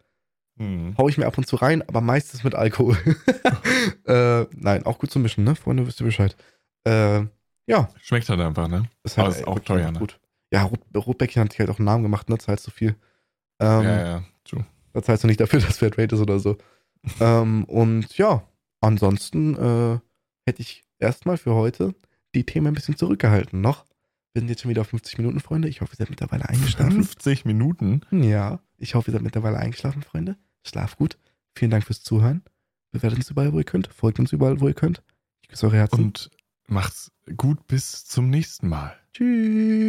Hm. Hau ich mir ab und zu rein, aber meistens mit Alkohol. äh, nein, auch gut zu mischen, ne? Freunde, wisst ihr Bescheid. Äh, ja. Schmeckt halt einfach, ne? Ist halt aber ist auch teuer, ne? Gut. Ja, Rot, Rotbäckchen hat sich halt auch einen Namen gemacht, ne? Zahlst so viel. Ähm, ja, ja, true. Da zahlst du nicht dafür, dass Fairtrade ist oder so. ähm, und ja, ansonsten äh, hätte ich erstmal für heute die Themen ein bisschen zurückgehalten noch. Wir sind jetzt schon wieder auf 50 Minuten, Freunde. Ich hoffe, ihr seid mittlerweile eingeschlafen. 50 Minuten? Ja, ich hoffe, ihr seid mittlerweile eingeschlafen, Freunde. Schlaf gut. Vielen Dank fürs Zuhören. Bewertet uns überall, wo ihr könnt. Folgt uns überall, wo ihr könnt. Ich küsse eure Herzen. Und macht's gut bis zum nächsten Mal. Tschüss.